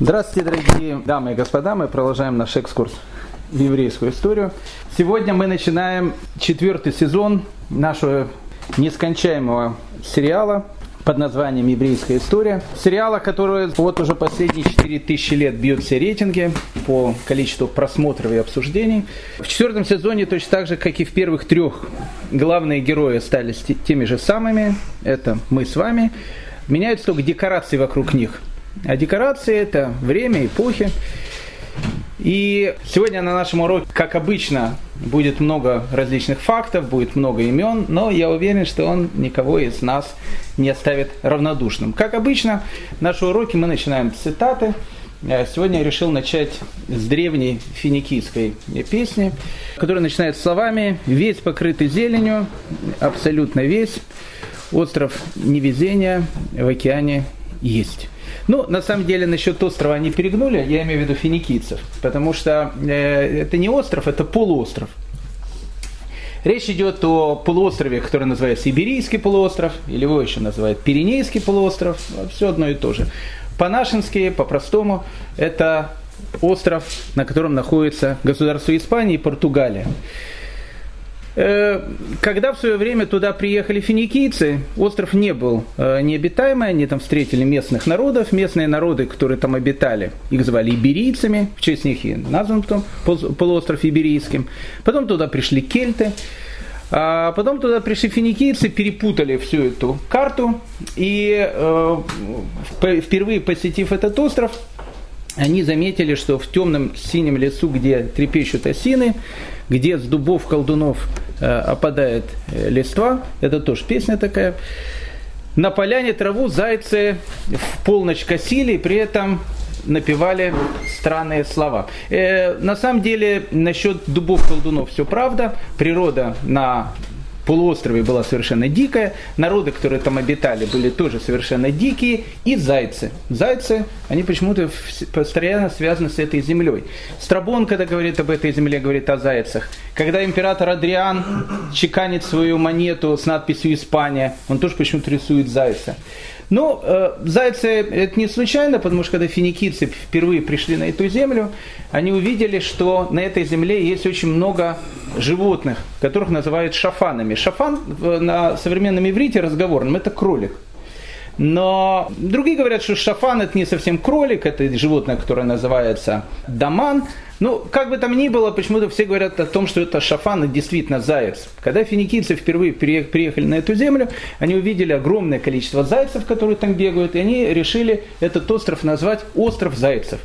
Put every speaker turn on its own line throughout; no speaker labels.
Здравствуйте, дорогие дамы и господа. Мы продолжаем наш экскурс в еврейскую историю. Сегодня мы начинаем четвертый сезон нашего нескончаемого сериала под названием «Еврейская история». Сериала, который вот уже последние 4000 лет бьет все рейтинги по количеству просмотров и обсуждений. В четвертом сезоне, точно так же, как и в первых трех, главные герои остались теми же самыми. Это мы с вами. Меняются только декорации вокруг них – а декорации это время, эпохи. И сегодня на нашем уроке, как обычно, будет много различных фактов, будет много имен, но я уверен, что он никого из нас не оставит равнодушным. Как обычно, наши уроки мы начинаем с цитаты. Э, сегодня я решил начать с древней финикийской песни, которая начинается словами «Весь покрытый зеленью, абсолютно весь, остров невезения в океане есть». Ну, на самом деле, насчет острова они перегнули, я имею в виду финикийцев, потому что э, это не остров, это полуостров. Речь идет о полуострове, который называется Сибирийский полуостров, или его еще называют Пиренейский полуостров, все одно и то же. По-нашенски, по-простому, это остров, на котором находится государство Испании и Португалия. Э, когда в свое время туда приехали финикийцы, остров не был э, необитаемый, они там встретили местных народов, местные народы, которые там обитали, их звали иберийцами, в честь них и назван потом полуостров Иберийским. Потом туда пришли кельты, а потом туда пришли финикийцы, перепутали всю эту карту, и э, впервые посетив этот остров, они заметили, что в темном синем лесу, где трепещут осины, где с дубов колдунов э, опадает э, листва, это тоже песня такая, на поляне траву зайцы в полночь косили, при этом напевали странные слова. Э, на самом деле, насчет дубов колдунов все правда. Природа на полуострове была совершенно дикая, народы, которые там обитали, были тоже совершенно дикие, и зайцы. Зайцы, они почему-то постоянно связаны с этой землей. Страбон, когда говорит об этой земле, говорит о зайцах. Когда император Адриан чеканит свою монету с надписью «Испания», он тоже почему-то рисует зайца. Но э, зайцы это не случайно, потому что когда финикийцы впервые пришли на эту землю, они увидели, что на этой земле есть очень много животных, которых называют шафанами. Шафан на современном иврите разговорном – это кролик. Но другие говорят, что шафан это не совсем кролик, это животное, которое называется даман. Ну, как бы там ни было, почему-то все говорят о том, что это шафан и действительно заяц. Когда финикийцы впервые приехали на эту землю, они увидели огромное количество зайцев, которые там бегают, и они решили этот остров назвать остров зайцев.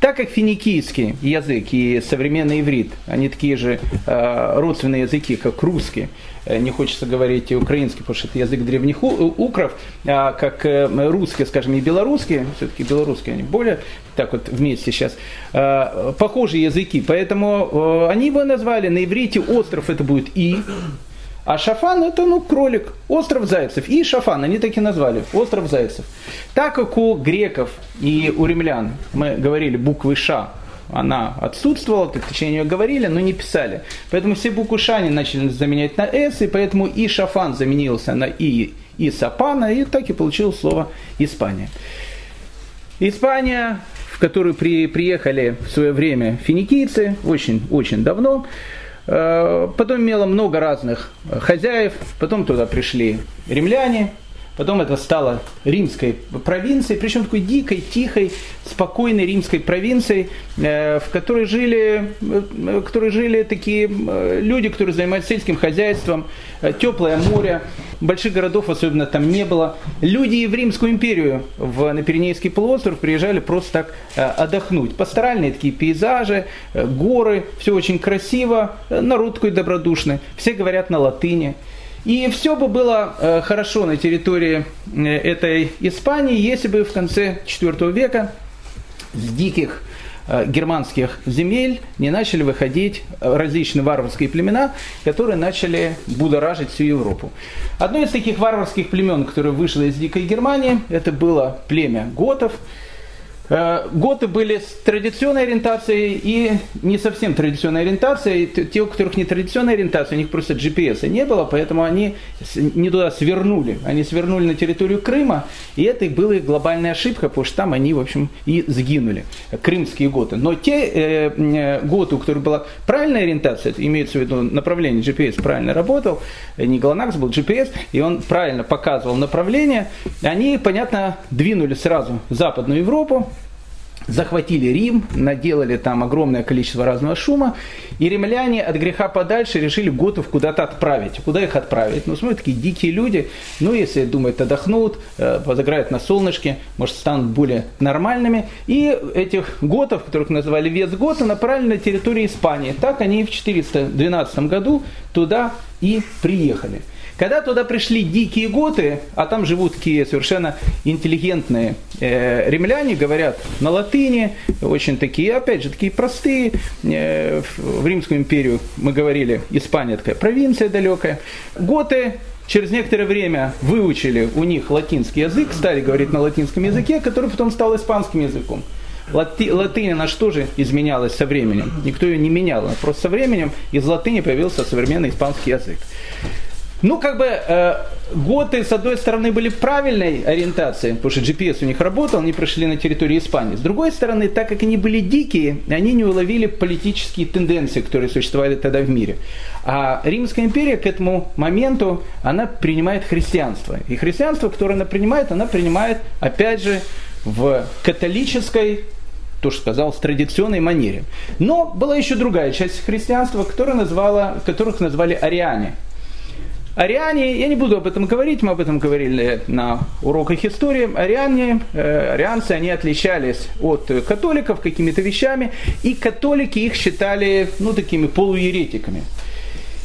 Так как финикийский язык и современный иврит, они такие же э, родственные языки, как русский, э, не хочется говорить украинский, потому что это язык древних укров, а как э, русский, скажем, и белорусский, все-таки белорусские они более так вот вместе сейчас, э, похожие языки, поэтому э, они его назвали на иврите остров это будет и, а Шафан это ну кролик, остров Зайцев. И Шафан, они так и назвали, остров Зайцев. Так как у греков и у римлян, мы говорили буквы Ша, она отсутствовала, точнее ее говорили, но не писали. Поэтому все буквы Ша они начали заменять на С, и поэтому и Шафан заменился на И, и Сапана, и так и получилось слово Испания. Испания, в которую при, приехали в свое время финикийцы, очень-очень давно, потом имела много разных хозяев, потом туда пришли римляне, Потом это стало римской провинцией, причем такой дикой, тихой, спокойной римской провинцией, э, в которой жили, э, в которой жили такие э, люди, которые занимаются сельским хозяйством, теплое море, больших городов особенно там не было. Люди в Римскую империю, в, на Пиренейский полуостров приезжали просто так отдохнуть. Пасторальные такие пейзажи, горы, все очень красиво, народ такой добродушный, все говорят на латыни. И все бы было э, хорошо на территории э, этой Испании, если бы в конце IV века с диких э, германских земель не начали выходить различные варварские племена, которые начали будоражить всю Европу. Одно из таких варварских племен, которое вышло из Дикой Германии, это было племя готов. Э, готы были с традиционной ориентацией и не совсем традиционной ориентацией. Те, у которых не традиционная ориентация, у них просто GPS не было, поэтому они не туда свернули. Они свернули на территорию Крыма, и это была их глобальная ошибка, потому что там они, в общем, и сгинули, крымские готы. Но те э, э готы, у которых была правильная ориентация, имеется в виду направление GPS правильно работал, не Галанакс был GPS, и он правильно показывал направление, они, понятно, двинули сразу в Западную Европу, захватили Рим, наделали там огромное количество разного шума, и римляне от греха подальше решили готов куда-то отправить. Куда их отправить? Ну, смотрят, такие дикие люди, ну, если, думают, отдохнут, э, подыграют на солнышке, может, станут более нормальными. И этих готов, которых называли Вестготы, направили на территорию Испании. Так они в 412 году туда и приехали. Когда туда пришли дикие готы, а там живут такие совершенно интеллигентные э, римляне, говорят на латыни, очень такие, опять же, такие простые. Э, в Римскую империю мы говорили, Испания такая провинция далекая. Готы через некоторое время выучили у них латинский язык, стали говорить на латинском языке, который потом стал испанским языком. Лати, латынь, она же изменялась со временем? Никто ее не менял. Просто со временем из латыни появился современный испанский язык. Ну, как бы, э, готы, с одной стороны, были правильной ориентацией, потому что GPS у них работал, они прошли на территории Испании. С другой стороны, так как они были дикие, они не уловили политические тенденции, которые существовали тогда в мире. А Римская империя к этому моменту, она принимает христианство. И христианство, которое она принимает, она принимает, опять же, в католической то, что сказал, с традиционной манере. Но была еще другая часть христианства, которую назвала, которых назвали ариане. Ариане, я не буду об этом говорить, мы об этом говорили на уроках истории, ариане, э, арианцы, они отличались от католиков какими-то вещами, и католики их считали, ну, такими полуеретиками.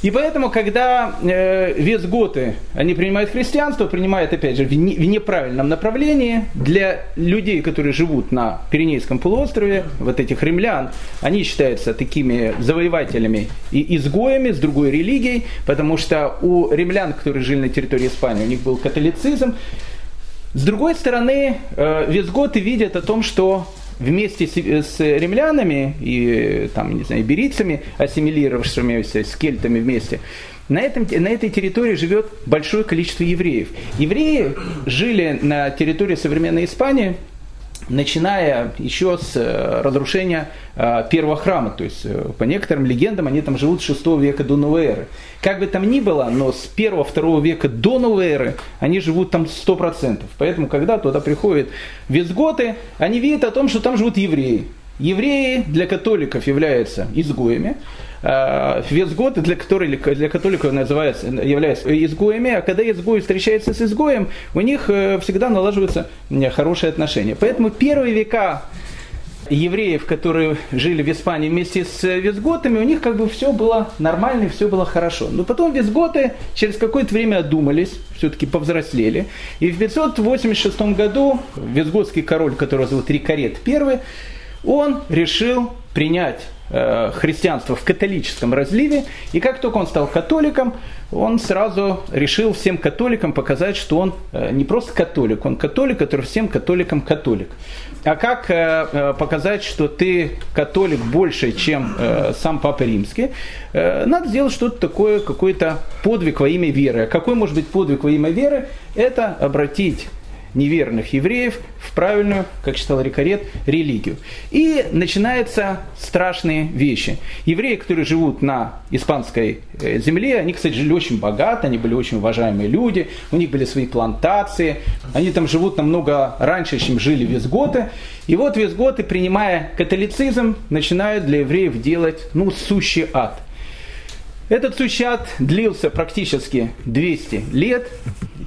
И поэтому, когда э, весготы, они принимают христианство, принимают, опять же, в, не, в неправильном направлении, для людей, которые живут на Пиренейском полуострове, вот этих римлян, они считаются такими завоевателями и изгоями с другой религией, потому что у римлян, которые жили на территории Испании, у них был католицизм. С другой стороны, э, визготы видят о том, что вместе с, с римлянами и там, не знаю, берицами, ассимилировавшимися с кельтами вместе, на, этом, на этой территории живет большое количество евреев. Евреи жили на территории современной Испании начиная еще с э, разрушения э, первого храма. То есть, э, по некоторым легендам, они там живут с 6 века до новой эры. Как бы там ни было, но с 1-2 века до новой эры они живут там 100%. Поэтому, когда туда приходят визготы, они видят о том, что там живут евреи. Евреи для католиков являются изгоями, э, визготы для, которых, для католиков называются, являются изгоями, а когда изгой встречается с изгоем, у них э, всегда налаживаются хорошие отношения. Поэтому первые века евреев, которые жили в Испании вместе с визготами, у них как бы все было нормально, все было хорошо. Но потом визготы через какое-то время одумались, все-таки повзрослели. И в 586 году визготский король, которого зовут Рикарет I, он решил принять э, христианство в католическом разливе, и как только он стал католиком, он сразу решил всем католикам показать, что он э, не просто католик, он католик, который всем католикам католик. А как э, показать, что ты католик больше, чем сам Папа Римский? Надо сделать что-то такое, какой-то подвиг во имя веры. А какой может быть подвиг во имя веры? Это обратить неверных евреев в правильную, как считал Рикарет, религию. И начинаются страшные вещи. Евреи, которые живут на испанской э, земле, они, кстати, жили очень богато, они были очень уважаемые люди, у них были свои плантации, они там живут намного раньше, чем жили визготы. И вот визготы, принимая католицизм, начинают для евреев делать, ну, сущий ад. Этот сущий ад длился практически 200 лет,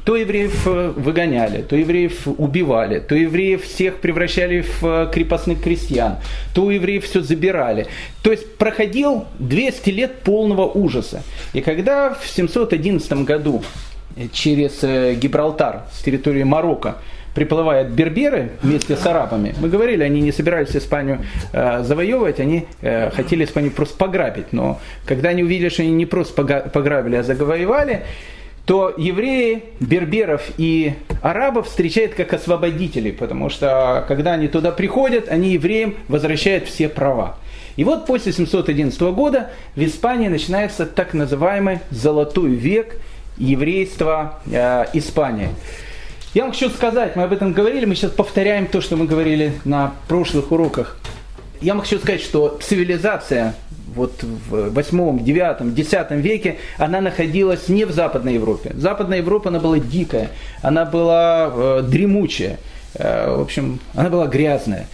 то евреев э, выгоняли, то евреев убивали, то евреев всех превращали в э, крепостных крестьян, то у евреев все забирали. То есть проходил 200 лет полного ужаса. И когда в 711 году через э, Гибралтар с территории Марокко приплывают берберы вместе с арабами. Мы говорили, они не собирались Испанию э, завоевывать, они э, хотели Испанию просто пограбить. Но когда они увидели, что они не просто пограбили, а завоевали, то евреи, берберов и арабов встречают как освободителей, потому что когда они туда приходят, они евреям возвращают все права. И вот после 711 года в Испании начинается так называемый «золотой век» еврейства э, Испании. Я вам хочу сказать, мы об этом говорили, мы сейчас повторяем то, что мы говорили на прошлых уроках. Я вам хочу сказать, что цивилизация вот в 8, 9, 10 веке она находилась не в Западной Европе. Западная Европа, она была дикая, она была э, дремучая, э, в общем, она была грязная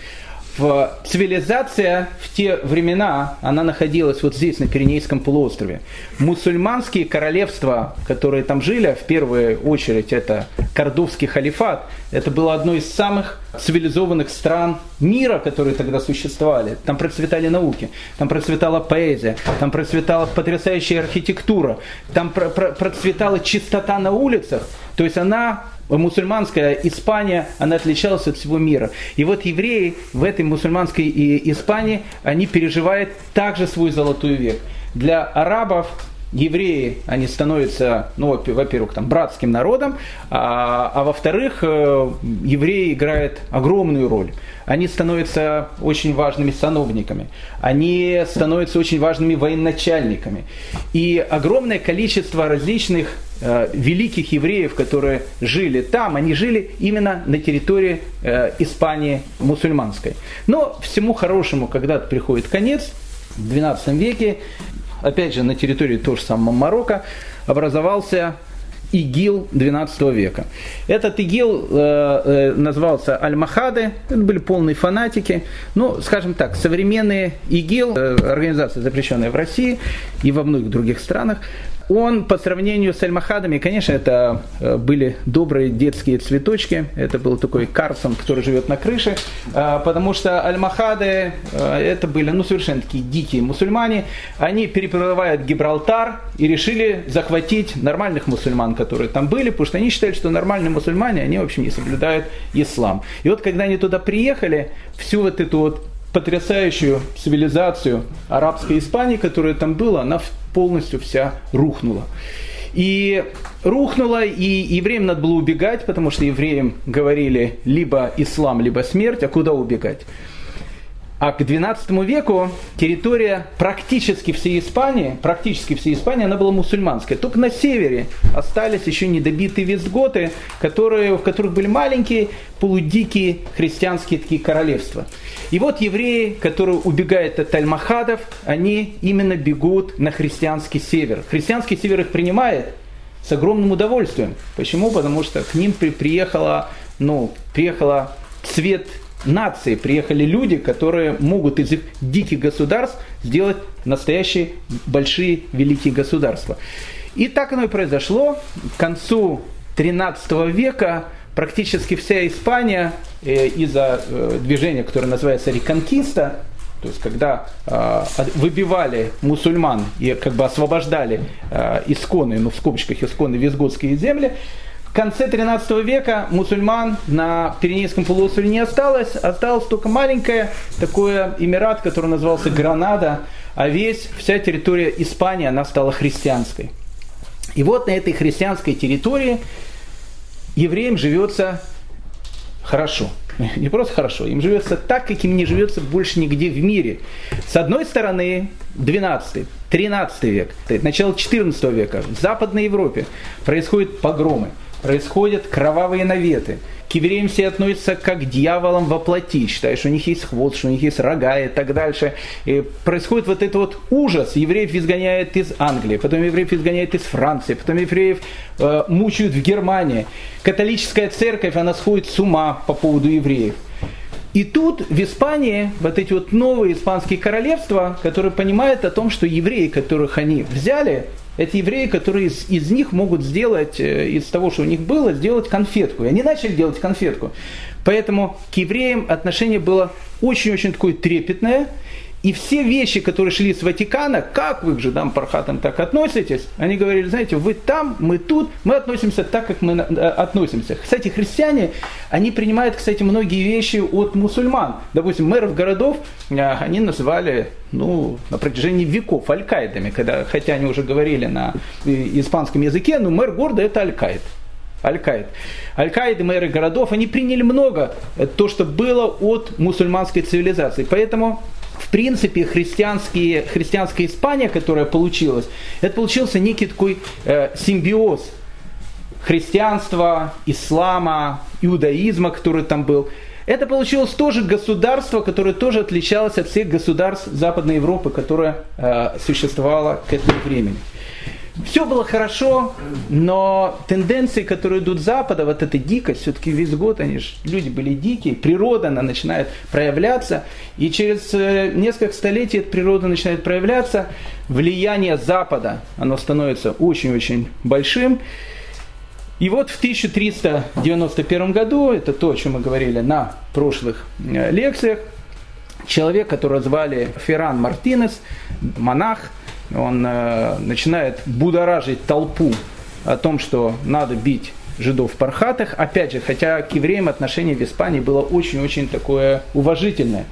цивилизация в те времена, она находилась вот здесь, на Пиренейском полуострове. Мусульманские королевства, которые там жили, в первую очередь это Кордовский халифат, это было одно из самых цивилизованных стран мира, которые тогда существовали. Там процветали науки, там процветала поэзия, там процветала потрясающая архитектура, там процветала чистота на улицах. То есть она мусульманская Испания, она отличалась от всего мира. И вот евреи в этой мусульманской Испании, они переживают также свой золотой век. Для арабов евреи, они становятся, ну, во-первых, там, братским народом, а, а во-вторых, э, евреи играют огромную роль. Они становятся очень важными сановниками, они становятся очень важными военачальниками. И огромное количество различных э, великих евреев, которые жили там, они жили именно на территории э, Испании мусульманской. Но всему хорошему когда-то приходит конец, в XII веке опять же, на территории того же самого Марокко, образовался ИГИЛ XII века. Этот ИГИЛ э, э, назывался Аль-Махады, это были полные фанатики. Ну, скажем так, современные ИГИЛ, э, организация, запрещенная в России и во многих других странах, он по сравнению с Альмахадами, конечно, это э, были добрые детские цветочки, это был такой Карсон, который живет на крыше, а, потому что Альмахады э, это были ну, совершенно такие дикие мусульмане, они переплывают Гибралтар и решили захватить нормальных мусульман, которые там были, потому что они считали, что нормальные мусульмане, они в общем не соблюдают ислам. И вот когда они туда приехали, всю вот эту вот потрясающую цивилизацию арабской Испании, которая там была, она полностью вся рухнула. И рухнула, и евреям надо было убегать, потому что евреям говорили либо ислам, либо смерть, а куда убегать? А к XII веку территория практически всей Испании, практически всей Испании, она была мусульманская. Только на севере остались еще недобитые вестготы, которые, в которых были маленькие, полудикие христианские такие королевства. И вот евреи, которые убегают от Альмахадов, они именно бегут на христианский север. Христианский север их принимает с огромным удовольствием. Почему? Потому что к ним при, приехала, ну, приехала цвет нации, приехали люди, которые могут из их диких государств сделать настоящие большие великие государства. И так оно и произошло. К концу 13 века практически вся Испания э, из-за э, движения, которое называется реконкиста, то есть когда э, выбивали мусульман и как бы освобождали э, исконные, ну в скобочках исконные визготские земли, в конце 13 века мусульман на Пиренейском полуострове не осталось, осталось только маленькое такое эмират, который назывался Гранада, а весь, вся территория Испании, она стала христианской. И вот на этой христианской территории евреям живется хорошо. Не просто хорошо, им живется так, как им не живется больше нигде в мире. С одной стороны, 12 13 век, начало 14 века в Западной Европе происходят погромы происходят кровавые наветы. К евреям все относятся как к дьяволам во плоти, считая, что у них есть хвост, что у них есть рога и так дальше. И происходит вот этот вот ужас. Евреев изгоняют из Англии, потом евреев изгоняют из Франции, потом евреев э, мучают в Германии. Католическая церковь, она сходит с ума по поводу евреев. И тут в Испании вот эти вот новые испанские королевства, которые понимают о том, что евреи, которых они взяли, это евреи, которые из, из них могут сделать, э, из того, что у них было, сделать конфетку. И они начали делать конфетку. Поэтому к евреям отношение было очень-очень такое трепетное. И все вещи, которые шли с Ватикана, как вы к жидам пархатам так относитесь? Они говорили, знаете, вы там, мы тут, мы относимся так, как мы э, относимся. Кстати, христиане, они принимают, кстати, многие вещи от мусульман. Допустим, мэров городов э, они называли ну, на протяжении веков аль-Каидами, когда, хотя они уже говорили на э, испанском языке, но мэр города это аль-Каид. Аль-Каид. Аль-Каид мэры городов, они приняли много то, что было от мусульманской цивилизации. Поэтому в принципе, христианские, христианская Испания, которая получилась, это получился некий такой э, симбиоз христианства, ислама, иудаизма, который там был. Это получилось тоже государство, которое тоже отличалось от всех государств Западной Европы, которое э, существовало к этому времени. Все было хорошо, но тенденции, которые идут с Запада, вот эта дикость, все-таки весь год они же, люди были дикие, природа, она начинает проявляться, и через э, несколько столетий эта природа начинает проявляться, влияние Запада, оно становится очень-очень большим. И вот в 1391 году, это то, о чем мы говорили на прошлых э, лекциях, человек, которого звали Ферран Мартинес, монах, он э, начинает будоражить толпу о том, что надо бить жидов в пархатах. Опять же, хотя к евреям отношение в Испании было очень-очень такое уважительное.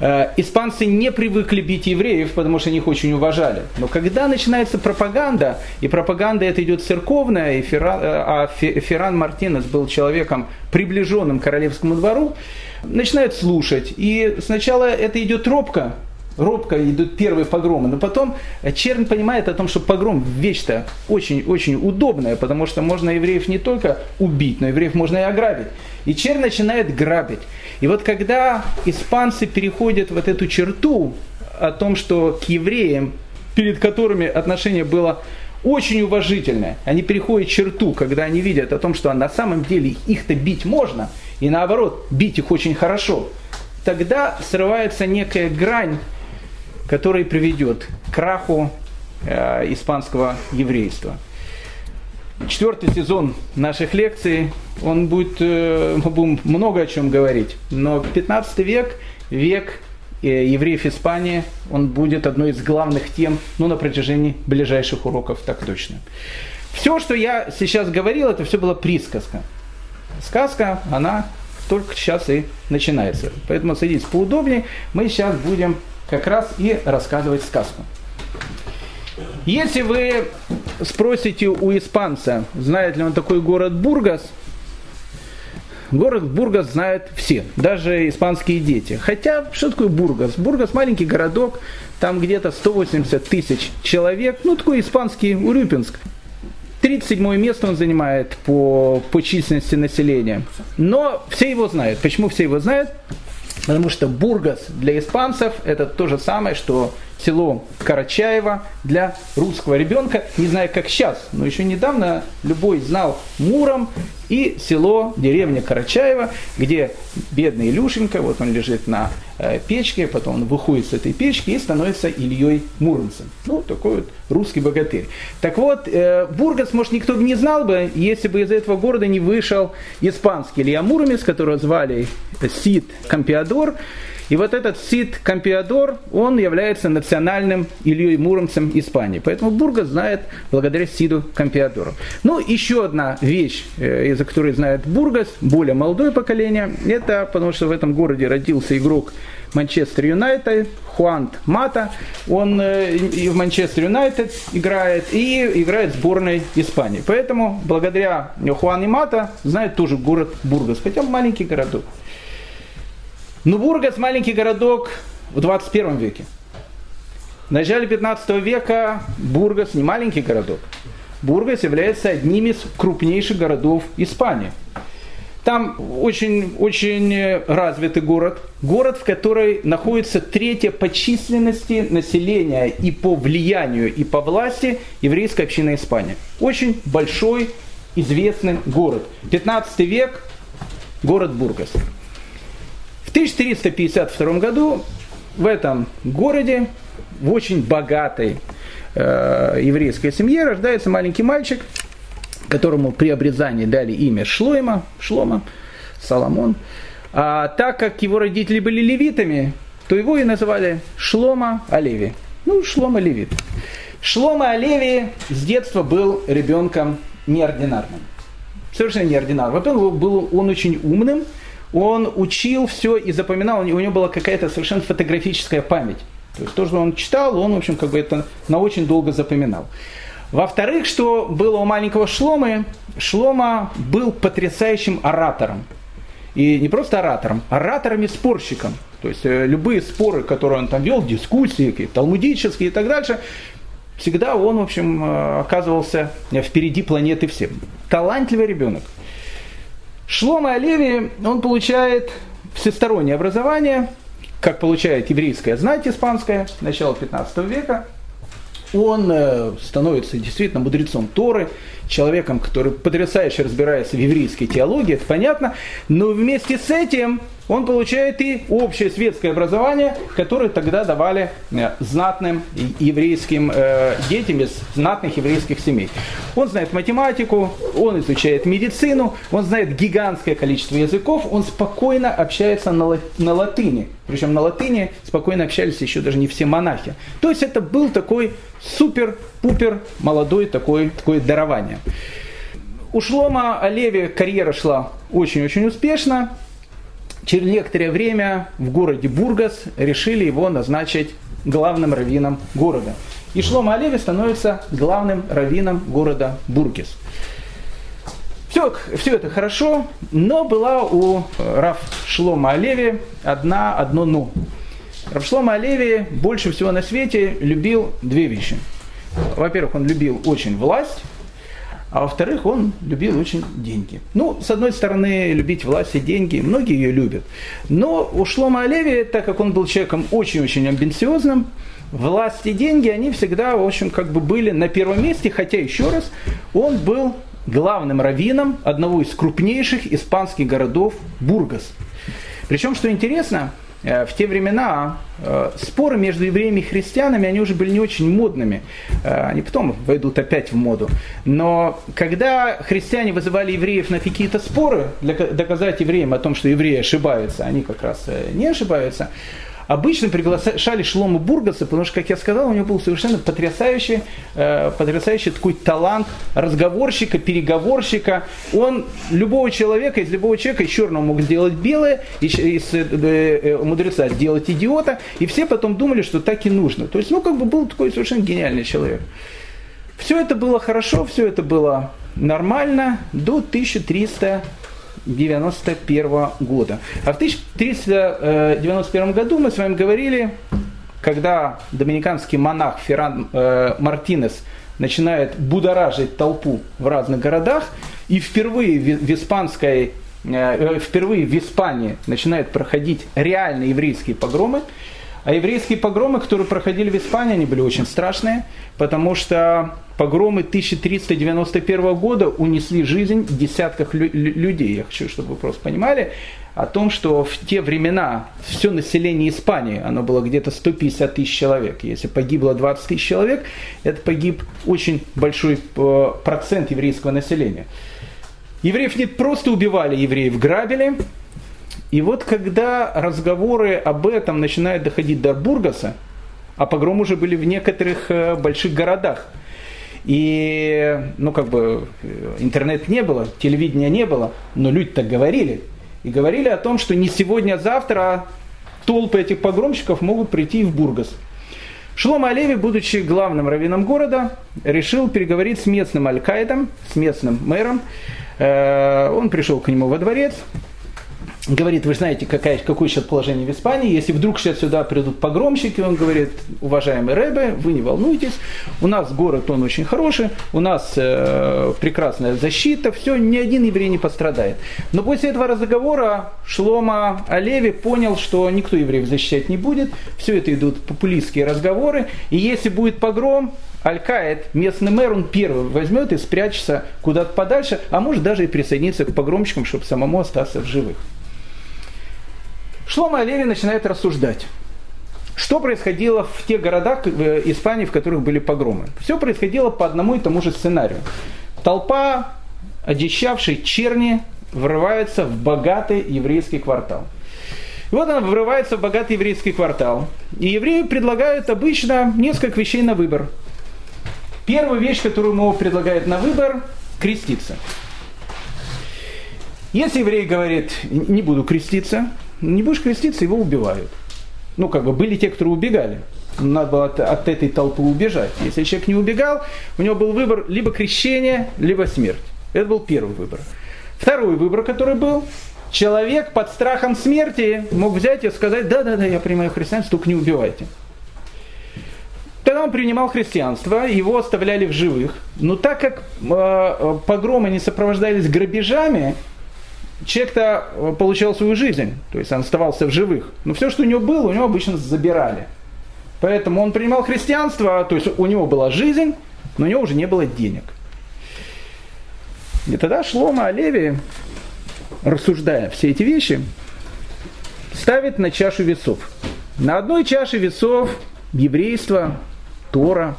Э, испанцы не привыкли бить евреев, потому что они их очень уважали. Но когда начинается пропаганда, и пропаганда это идет церковная, и Ферран, э, а Ферран Мартинес был человеком, приближенным к королевскому двору, начинают слушать. И сначала это идет робко, робко идут первые погромы, но потом Черн понимает о том, что погром вещь-то очень-очень удобная, потому что можно евреев не только убить, но евреев можно и ограбить. И Черн начинает грабить. И вот когда испанцы переходят вот эту черту о том, что к евреям, перед которыми отношение было очень уважительное, они переходят черту, когда они видят о том, что на самом деле их-то бить можно, и наоборот, бить их очень хорошо, тогда срывается некая грань который приведет к краху э, испанского еврейства. Четвертый сезон наших лекций, он будет, э, мы будем много о чем говорить, но 15 век, век э, евреев Испании, он будет одной из главных тем ну, на протяжении ближайших уроков, так точно. Все, что я сейчас говорил, это все была присказка. Сказка, она только сейчас и начинается. Поэтому садитесь поудобнее. Мы сейчас будем как раз и рассказывать сказку. Если вы спросите у испанца, знает ли он такой город Бургос, город Бургос знают все, даже испанские дети. Хотя, что такое Бургос? Бургос маленький городок, там где-то 180 тысяч человек, ну такой испанский Урюпинск. 37 место он занимает по, по численности населения. Но все его знают. Почему все его знают? Потому что Бургас для испанцев это то же самое, что село Карачаево для русского ребенка. Не знаю, как сейчас, но еще недавно любой знал Муром и село, деревня Карачаева, где бедный Илюшенька, вот он лежит на э, печке, потом он выходит с этой печки и становится Ильей Муромцем. Ну, такой вот русский богатырь. Так вот, э, Бургос, может, никто бы не знал бы, если бы из этого города не вышел испанский Илья Муромец, которого звали Сид Кампеадор, и вот этот Сид Кампеадор, он является национальным Ильей Муромцем Испании. Поэтому Бургос знают благодаря Сиду Кампеадору. Ну, еще одна вещь, э, из-за которой знает Бургос, более молодое поколение, это потому что в этом городе родился игрок Манчестер Юнайтед, Хуан Мата. Он э, и в Манчестер Юнайтед играет, и играет в сборной Испании. Поэтому благодаря Хуану Мата знает тоже город Бургос, хотя маленький городок. Но Бургос маленький городок в 21 веке. В начале 15 века Бургос не маленький городок. Бургос является одним из крупнейших городов Испании. Там очень, очень развитый город. Город, в который находится третья по численности населения и по влиянию, и по власти еврейская община Испании. Очень большой, известный город. 15 век, город Бургас. В 1352 году в этом городе, в очень богатой э, еврейской семье, рождается маленький мальчик, которому при обрезании дали имя Шлойма, Шлома, Соломон. А так как его родители были левитами, то его и называли Шлома Олеви. Ну, Шлома Левит. Шлома Олеви с детства был ребенком неординарным. Совершенно неординарным. Во-первых, был он очень умным, он учил все и запоминал, у него была какая-то совершенно фотографическая память. То есть то, что он читал, он, в общем, как бы это на очень долго запоминал. Во-вторых, что было у маленького Шломы, Шлома был потрясающим оратором. И не просто оратором, оратором и спорщиком. То есть э, любые споры, которые он там вел, дискуссии, талмудические и так дальше, всегда он, в общем, э, оказывался впереди планеты всем. Талантливый ребенок. Шлома Олеви, он получает всестороннее образование, как получает еврейская знать испанская, начала 15 века. Он э, становится действительно мудрецом Торы, человеком, который потрясающе разбирается в еврейской теологии, это понятно, но вместе с этим он получает и общее светское образование, которое тогда давали э, знатным еврейским э, детям из знатных еврейских семей. Он знает математику, он изучает медицину, он знает гигантское количество языков, он спокойно общается на, на латыни. Причем на латыни спокойно общались еще даже не все монахи. То есть это был такой супер-пупер молодой такой, такое дарование. У Шлома Олеви карьера шла очень-очень успешно. Через некоторое время в городе Бургас решили его назначить главным раввином города. И Шлома Олеви становится главным раввином города Бургас. Все, все это хорошо, но была у Раф Шлома Олеви одна, одно «но». Раф Шлома Олеви больше всего на свете любил две вещи. Во-первых, он любил очень власть, а во-вторых, он любил очень деньги. Ну, с одной стороны, любить власть и деньги, многие ее любят. Но у Шлома Олеви, так как он был человеком очень-очень амбициозным, власть и деньги, они всегда, в общем, как бы были на первом месте, хотя, еще раз, он был главным раввином одного из крупнейших испанских городов Бургас. Причем, что интересно, в те времена э, споры между евреями и христианами, они уже были не очень модными. Э, они потом войдут опять в моду. Но когда христиане вызывали евреев на какие-то споры, для доказать евреям о том, что евреи ошибаются, они как раз не ошибаются, Обычно приглашали Шлома Бургаса, потому что, как я сказал, у него был совершенно потрясающий, э, потрясающий такой талант разговорщика, переговорщика. Он любого человека, из любого человека из черного мог сделать белое, из, из э, э, мудреца сделать идиота, и все потом думали, что так и нужно. То есть, ну, как бы был такой совершенно гениальный человек. Все это было хорошо, все это было нормально до 1300 1991 года. А в 1391 году мы с вами говорили, когда доминиканский монах Ферран э, Мартинес начинает будоражить толпу в разных городах, и впервые в, в испанской э, впервые в Испании начинают проходить реальные еврейские погромы, а еврейские погромы, которые проходили в Испании, они были очень страшные, потому что погромы 1391 года унесли жизнь десятков лю- людей. Я хочу, чтобы вы просто понимали о том, что в те времена все население Испании, оно было где-то 150 тысяч человек. Если погибло 20 тысяч человек, это погиб очень большой э, процент еврейского населения. Евреев не просто убивали, евреев грабили, и вот когда разговоры об этом начинают доходить до Бургаса, а погромы уже были в некоторых э, больших городах, и, ну, как бы, э, интернет не было, телевидения не было, но люди так говорили. И говорили о том, что не сегодня, а завтра толпы этих погромщиков могут прийти в Бургас. Шлом Алеви, будучи главным раввином города, решил переговорить с местным аль-Каидом, с местным мэром. Э, он пришел к нему во дворец, говорит, вы знаете, какая, какое сейчас положение в Испании, если вдруг сейчас сюда придут погромщики, он говорит, уважаемый Рэбе, вы не волнуйтесь, у нас город, он очень хороший, у нас э, прекрасная защита, все, ни один еврей не пострадает. Но после этого разговора Шлома Олеви понял, что никто евреев защищать не будет, все это идут популистские разговоры, и если будет погром, Аль-Каид, местный мэр, он первый возьмет и спрячется куда-то подальше, а может даже и присоединиться к погромщикам, чтобы самому остаться в живых. Шлома Олеви начинает рассуждать. Что происходило в тех городах в Испании, в которых были погромы? Все происходило по одному и тому же сценарию. Толпа одичавшей черни врывается в богатый еврейский квартал. И вот она врывается в богатый еврейский квартал. И евреи предлагают обычно несколько вещей на выбор. Первая вещь, которую ему предлагают на выбор – креститься. Если еврей говорит, не буду креститься, не будешь креститься, его убивают. Ну, как бы были те, которые убегали. Надо было от, от этой толпы убежать. Если человек не убегал, у него был выбор либо крещение, либо смерть. Это был первый выбор. Второй выбор, который был, человек под страхом смерти мог взять и сказать, да-да-да, я принимаю христианство, только не убивайте. Тогда он принимал христианство, его оставляли в живых. Но так как э, погромы не сопровождались грабежами, человек-то э, получал свою жизнь, то есть он оставался в живых. Но все, что у него было, у него обычно забирали. Поэтому он принимал христианство, то есть у него была жизнь, но у него уже не было денег. И тогда Шлома Олеви, рассуждая все эти вещи, ставит на чашу весов. На одной чаше весов еврейство, Тора,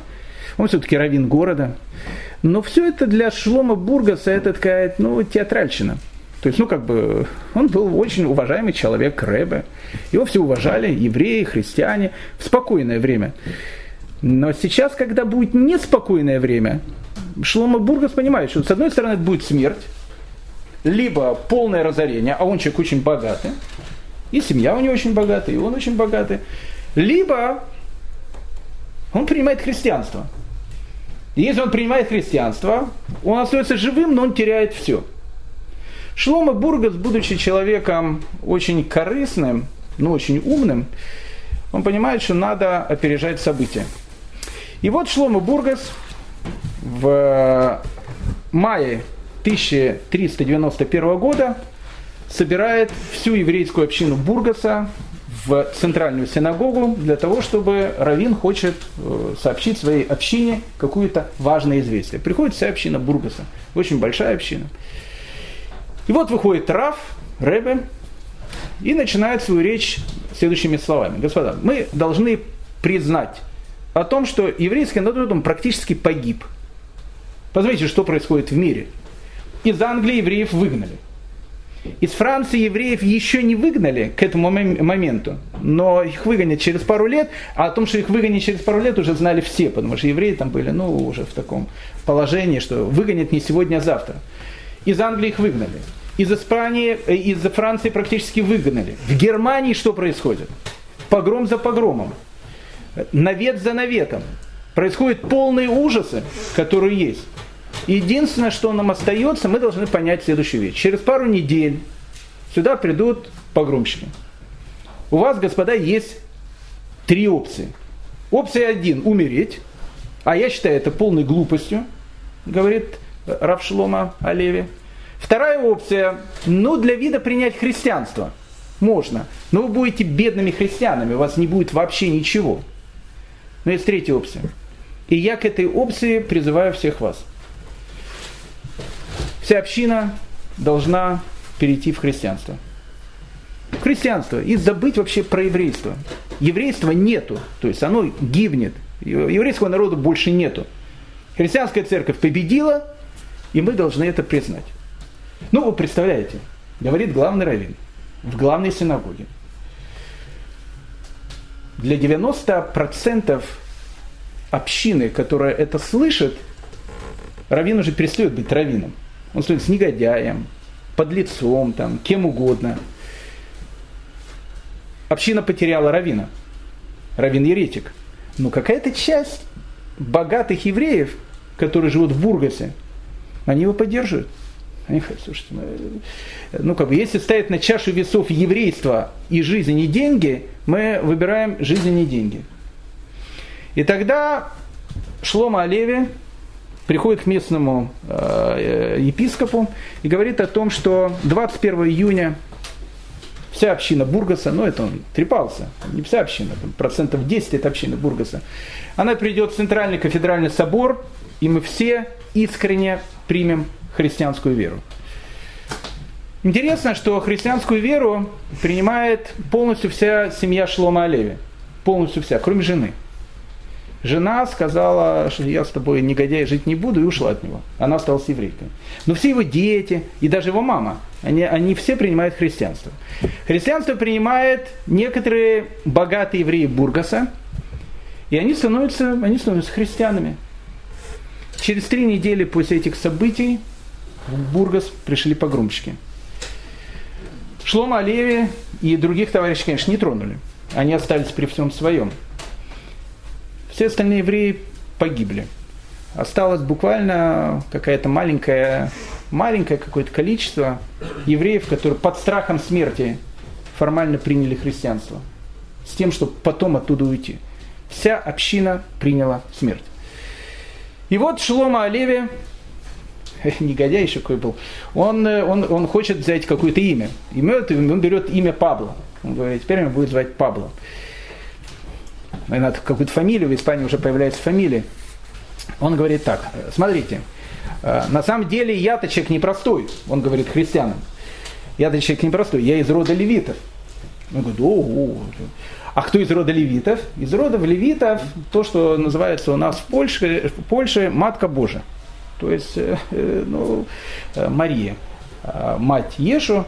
он все-таки равин города. Но все это для Шлома Бургаса это такая, ну, театральщина – то есть, ну, как бы, он был очень уважаемый человек, Рэбе. Его все уважали, евреи, христиане, в спокойное время. Но сейчас, когда будет неспокойное время, Шлома Бургас понимает, что с одной стороны это будет смерть, либо полное разорение, а он человек очень богатый, и семья у него очень богатая, и он очень богатый, либо он принимает христианство. И если он принимает христианство, он остается живым, но он теряет все – Шлома Бургас, будучи человеком очень корыстным, но очень умным, он понимает, что надо опережать события. И вот Шлома Бургас в мае 1391 года собирает всю еврейскую общину Бургаса в центральную синагогу для того, чтобы Равин хочет э, сообщить своей общине какое-то важное известие. Приходит вся община Бургаса, очень большая община. И вот выходит Раф, Ребе, и начинает свою речь следующими словами. Господа, мы должны признать о том, что еврейский народ он практически погиб. Посмотрите, что происходит в мире. Из Англии евреев выгнали. Из Франции евреев еще не выгнали к этому моменту, но их выгонят через пару лет, а о том, что их выгонят через пару лет, уже знали все, потому что евреи там были ну, уже в таком положении, что выгонят не сегодня, а завтра. Из Англии их выгнали из Испании, э, из Франции практически выгнали. В Германии что происходит? Погром за погромом. Навет за наветом. Происходят полные ужасы, которые есть. Единственное, что нам остается, мы должны понять следующую вещь. Через пару недель сюда придут погромщики. У вас, господа, есть три опции. Опция один – умереть. А я считаю это полной глупостью, говорит Равшлома Олеви. Вторая опция, ну для вида принять христианство. Можно. Но вы будете бедными христианами, у вас не будет вообще ничего. Но есть третья опция. И я к этой опции призываю всех вас. Вся община должна перейти в христианство. В христианство. И забыть вообще про еврейство. Еврейства нету. То есть оно гибнет. Еврейского народа больше нету. Христианская церковь победила, и мы должны это признать. Ну, вы представляете, говорит главный раввин в главной синагоге. Для 90% общины, которая это слышит, раввин уже перестает быть раввином. Он становится негодяем, подлецом, там, кем угодно. Община потеряла равина, равин еретик. Но какая-то часть богатых евреев, которые живут в Бургасе, они его поддерживают. Они говорят, слушайте, ну, ну как бы, если ставить на чашу весов еврейства и жизнь и деньги, мы выбираем жизнь и деньги. И тогда Шлома Олеви приходит к местному э, епископу и говорит о том, что 21 июня вся община Бургаса, ну это он трепался, не вся община, там, процентов 10 это община Бургаса, она придет в Центральный кафедральный собор, и мы все искренне примем христианскую веру. Интересно, что христианскую веру принимает полностью вся семья Шлома Олеви. Полностью вся, кроме жены. Жена сказала, что я с тобой, негодяй, жить не буду, и ушла от него. Она осталась еврейкой. Но все его дети и даже его мама, они, они все принимают христианство. Христианство принимает некоторые богатые евреи Бургаса, и они становятся, они становятся христианами. Через три недели после этих событий Бургас пришли погромщики. Шлома Олеви и других товарищей, конечно, не тронули. Они остались при всем своем. Все остальные евреи погибли. Осталось буквально какая-то маленькая, маленькое какое-то количество евреев, которые под страхом смерти формально приняли христианство. С тем, чтобы потом оттуда уйти. Вся община приняла смерть. И вот Шлома Олеви, негодяй какой был, он, он, он хочет взять какое-то имя. Имя, он берет имя Пабло. Он говорит, теперь меня будет звать Пабло. Надо какую-то фамилию, в Испании уже появляется фамилия. Он говорит так, смотрите, э, на самом деле я-то человек непростой, он говорит христианам. Я-то человек непростой, я из рода левитов. Он говорит, о, а кто из рода левитов? Из рода левитов то, что называется у нас в Польше, в Польше Матка Божия. То есть, э, э, ну, Мария, мать Ешу,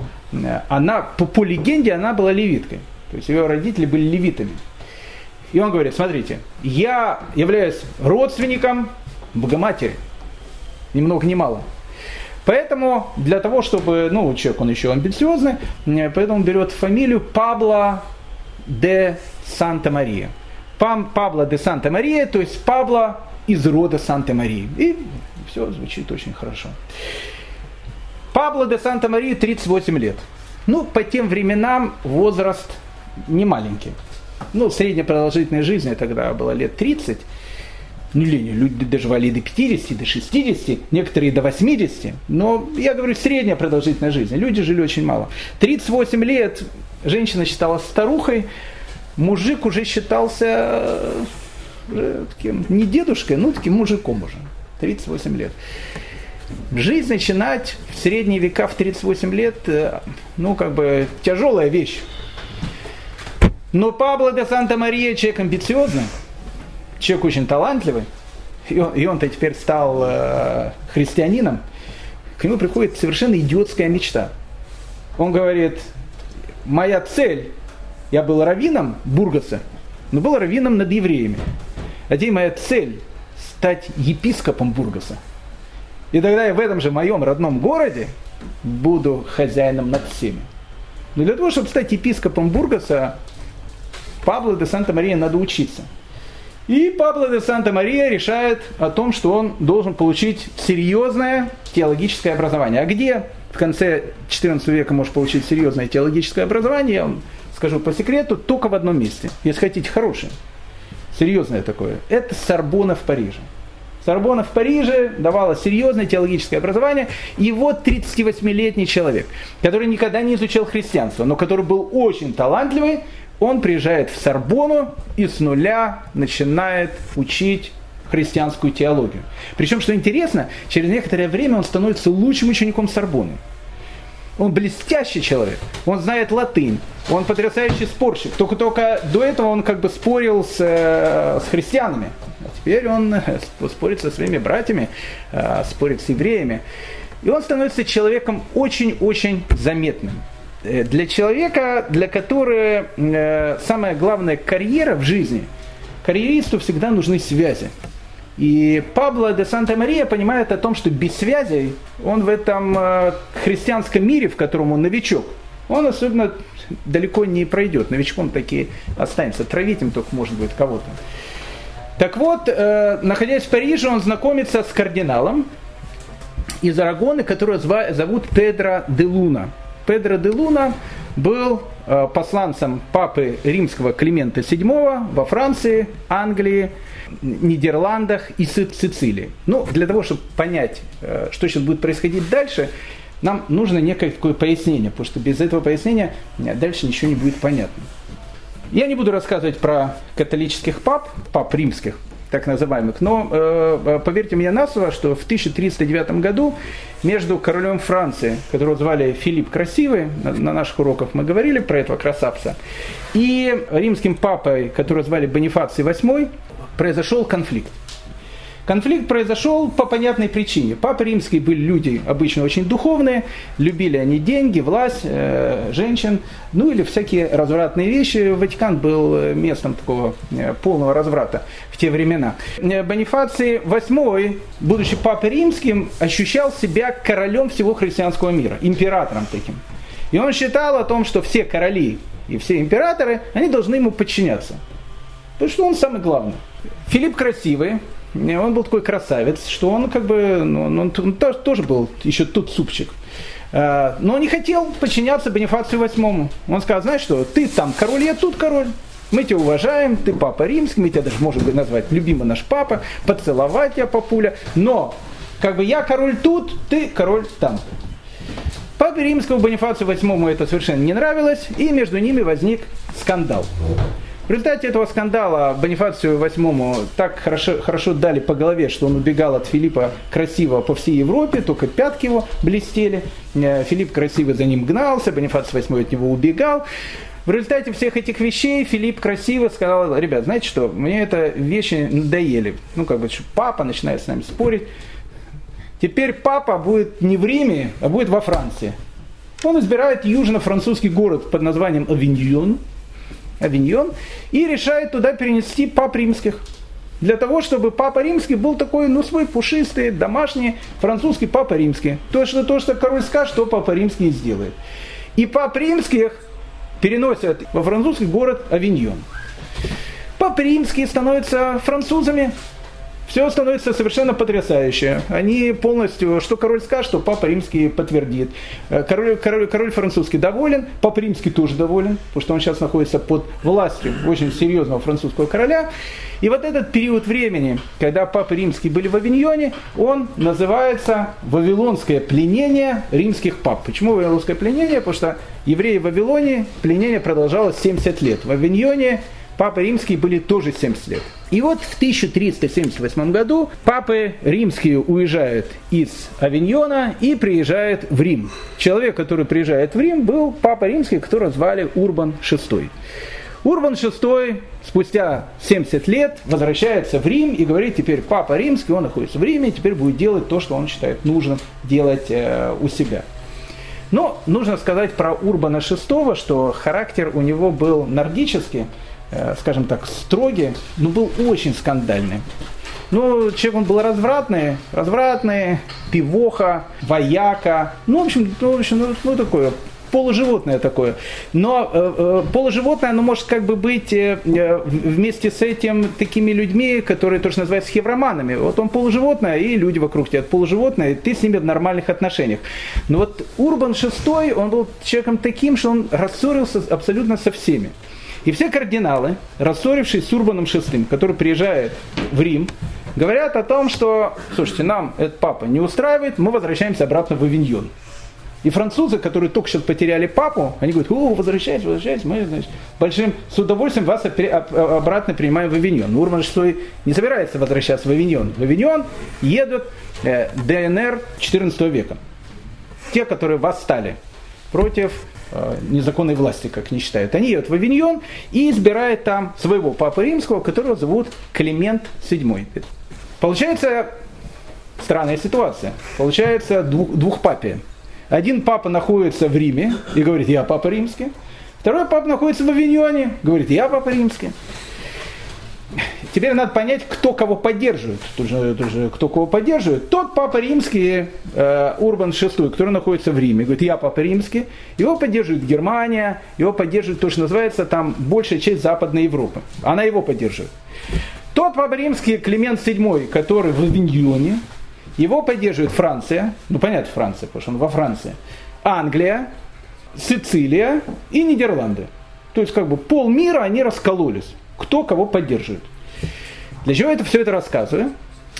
она, по, по легенде, она была левиткой. То есть ее родители были левитами. И он говорит, смотрите, я являюсь родственником Богоматери. Ни много ни мало. Поэтому для того, чтобы, ну, человек, он еще амбициозный, поэтому берет фамилию Пабло де Санта-Мария. Пабло де Санта-Мария, то есть Пабло из рода Санта-Марии. И все звучит очень хорошо. Пабло де Санта-Мария 38 лет. Ну, по тем временам возраст не маленький. Ну, средняя продолжительность жизни тогда была лет 30. Ну, люди доживали до 50, до 60, некоторые до 80. Но я говорю, средняя продолжительность жизни. Люди жили очень мало. 38 лет женщина считалась старухой, мужик уже считался уже таким, не дедушкой, но таким мужиком уже. 38 лет. Жизнь начинать в средние века в 38 лет, э, ну, как бы тяжелая вещь. Но Пабло де Санта-Мария человек амбициозный, человек очень талантливый, и, он, и он-то теперь стал э, христианином. К нему приходит совершенно идиотская мечта. Он говорит, моя цель, я был раввином Бургаса, но был раввином над евреями. А теперь моя цель стать епископом Бургаса. И тогда я в этом же моем родном городе буду хозяином над всеми. Но для того, чтобы стать епископом Бургаса, Пабло де Санта-Мария надо учиться. И Пабло де Санта-Мария решает о том, что он должен получить серьезное теологическое образование. А где в конце XIV века может получить серьезное теологическое образование, я вам скажу по секрету, только в одном месте. Если хотите хорошее, серьезное такое. Это Сорбона в Париже. Сорбона в Париже давала серьезное теологическое образование. И вот 38-летний человек, который никогда не изучал христианство, но который был очень талантливый, он приезжает в Сорбону и с нуля начинает учить христианскую теологию. Причем, что интересно, через некоторое время он становится лучшим учеником Сорбоны. Он блестящий человек, он знает латынь, он потрясающий спорщик. Только-только до этого он как бы спорил с, э, с христианами. А теперь он спорит со своими братьями, э, спорит с евреями. И он становится человеком очень-очень заметным. Э, для человека, для которого э, самая главная карьера в жизни, карьеристу всегда нужны связи. И Пабло де Санта-Мария понимает о том, что без связей он в этом э, христианском мире, в котором он новичок, он особенно далеко не пройдет. Новичком такие останется. Травить им только может быть кого-то. Так вот, находясь в Париже, он знакомится с кардиналом из Арагоны, которого зовут Педро де Луна. Педро де Луна был э, посланцем папы римского Климента VII во Франции, Англии, Нидерландах и Сицилии. Ну, для того, чтобы понять, э, что сейчас будет происходить дальше, нам нужно некое такое пояснение, потому что без этого пояснения дальше ничего не будет понятно. Я не буду рассказывать про католических пап, пап римских, так называемых. Но э, э поверьте мне на слово, что в 1309 году между королем Франции, которого звали Филипп Красивый, на, на наших уроках мы говорили про этого красавца, и римским папой, которого звали Бонифаций VIII, произошел конфликт. Конфликт произошел по понятной причине. Папы римские были люди обычно очень духовные, любили они деньги, власть, э, женщин, ну или всякие развратные вещи. Ватикан был местом такого э, полного разврата в те времена. Э, Бонифаций VIII, будучи папой римским, ощущал себя королем всего христианского мира, императором таким. И он считал о том, что все короли и все императоры, они должны ему подчиняться. Потому что он самый главный. Филипп красивый, он был такой красавец, что он как бы, ну, он, он тоже был еще тут супчик. А, но он не хотел подчиняться Бонифацию восьмому. Он сказал, знаешь что, ты там король, я тут король. Мы тебя уважаем, ты папа римский, мы тебя даже можем назвать любимый наш папа, поцеловать тебя, папуля. Но, как бы я король тут, ты король там. Папе римскому Бонифацию восьмому это совершенно не нравилось, и между ними возник скандал. В результате этого скандала Бонифацию VIII так хорошо, хорошо дали по голове, что он убегал от Филиппа красиво по всей Европе, только пятки его блестели. Э, Филипп красиво за ним гнался, Бонифаций VIII от него убегал. В результате всех этих вещей Филипп красиво сказал, ребят, знаете что, мне это вещи надоели. Ну, как бы, папа начинает с нами спорить. Теперь папа будет не в Риме, а будет во Франции. Он избирает южно-французский город под названием Авиньон, Авиньон, и решает туда перенести пап римских. Для того, чтобы папа римский был такой, ну, свой пушистый, домашний, французский папа римский. То, что, то, что король скажет, что папа римский сделает. И пап римских переносят во французский город Авиньон. Пап римские становятся французами, все становится совершенно потрясающе. Они полностью, что король скажет, что папа римский подтвердит. Э, король, король, король французский доволен, папа римский тоже доволен, потому что он сейчас находится под властью очень серьезного французского короля. И вот этот период времени, когда папы римские были в Авиньоне, он называется «Вавилонское пленение римских пап». Почему Вавилонское пленение? Потому что евреи в Вавилоне пленение продолжалось 70 лет. В Авиньоне папы римские были тоже 70 лет. И вот в 1378 году папы римские уезжают из Авиньона и приезжают в Рим. Человек, который приезжает в Рим, был папа римский, которого звали Урбан VI. Урбан VI спустя 70 лет возвращается в Рим и говорит, теперь папа римский, он находится в Риме, теперь будет делать то, что он считает нужным делать э, у себя. Но нужно сказать про Урбана VI, что характер у него был нордический, скажем так, строгий, но был очень скандальный. Ну, человек он был развратный, развратный, пивоха, вояка, ну, в общем, ну, в общем, ну, ну такое, полуживотное такое. Но э, э, полуживотное, оно может как бы быть э, э вместе с этим такими людьми, которые тоже называются хевроманами. Вот он полуживотное, и люди вокруг тебя полуживотное, и ты с ними в нормальных отношениях. Но вот Урбан VI, он был человеком таким, что он рассорился абсолютно со всеми. И все кардиналы, рассорившись с Урбаном VI, который приезжает в Рим, говорят о том, что, слушайте, нам этот папа не устраивает, мы возвращаемся обратно в Авиньон. И французы, которые только что потеряли папу, они говорят, о, возвращайтесь, возвращайтесь, мы значит, большим, с удовольствием вас обратно принимаем в Авиньон. Но Урбан VI не собирается возвращаться в Авиньон. В Авиньон едут э, ДНР 14 века. Те, которые восстали против незаконной власти, как они считают. Они едут в Авиньон и избирают там своего папы римского, которого зовут Климент VII. Получается странная ситуация. Получается двух папе. Один папа находится в Риме и говорит, я папа римский. Второй папа находится в Авиньоне, говорит, я папа римский. Теперь надо понять, кто кого поддерживает. Тут же, тут же, кто кого поддерживает. Тот папа римский, э, Урбан VI, который находится в Риме, говорит, я папа римский. Его поддерживает Германия, его поддерживает то, что называется там большая часть Западной Европы. Она его поддерживает. Тот папа римский, Климент VII, который в Авиньоне, его поддерживает Франция, ну понятно Франция, потому что он во Франции, Англия, Сицилия и Нидерланды. То есть как бы полмира они раскололись кто кого поддерживает. Для чего я это все это рассказываю?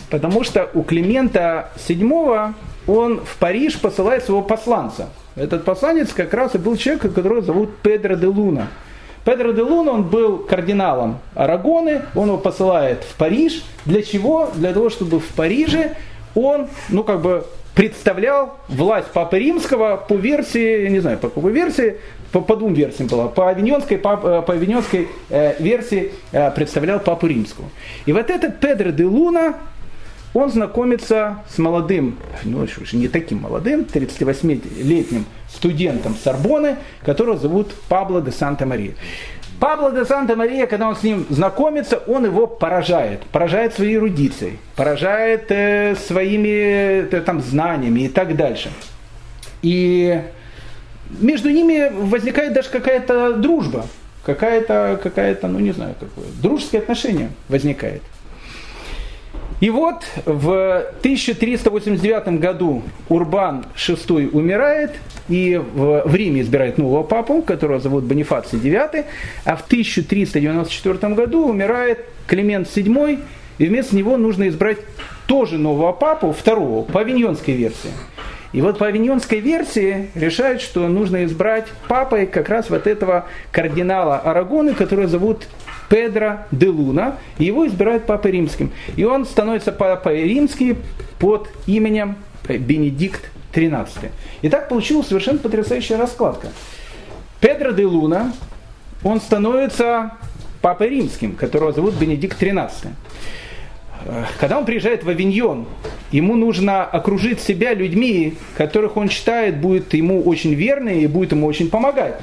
Потому что у Климента VII он в Париж посылает своего посланца. Этот посланец как раз и был человек, которого зовут Педро де Луна. Педро де Луна, он был кардиналом Арагоны, он его посылает в Париж. Для чего? Для того, чтобы в Париже он, ну как бы представлял власть Папы Римского по версии, не знаю, по какой версии, по, по двум версиям было. По авиньонской, по, э, по авиньонской э, версии э, представлял Папу Римского. И вот этот Педро де Луна, он знакомится с молодым, ну уже не таким молодым, 38-летним студентом Сорбоны, которого зовут Пабло де Санта-Мария. Пабло де Санта-Мария, когда он с ним знакомится, он его поражает. Поражает своей эрудицией, поражает э, своими э, там, знаниями и так дальше. И между ними возникает даже какая-то дружба, какая-то, какая-то, ну не знаю, какое, дружеское отношение возникает. И вот в 1389 году Урбан VI умирает, и в, Риме избирает нового папу, которого зовут Бонифаций IX, а в 1394 году умирает Климент VII, и вместо него нужно избрать тоже нового папу, второго, по авиньонской версии. И вот по авиньонской версии решают, что нужно избрать папой как раз вот этого кардинала Арагоны, которого зовут Педро де Луна, и его избирают папой римским. И он становится папой римским под именем Бенедикт XIII. И так получилась совершенно потрясающая раскладка. Педро де Луна, он становится папой римским, которого зовут Бенедикт XIII. Когда он приезжает в Авиньон, ему нужно окружить себя людьми, которых он считает будет ему очень верны и будет ему очень помогать.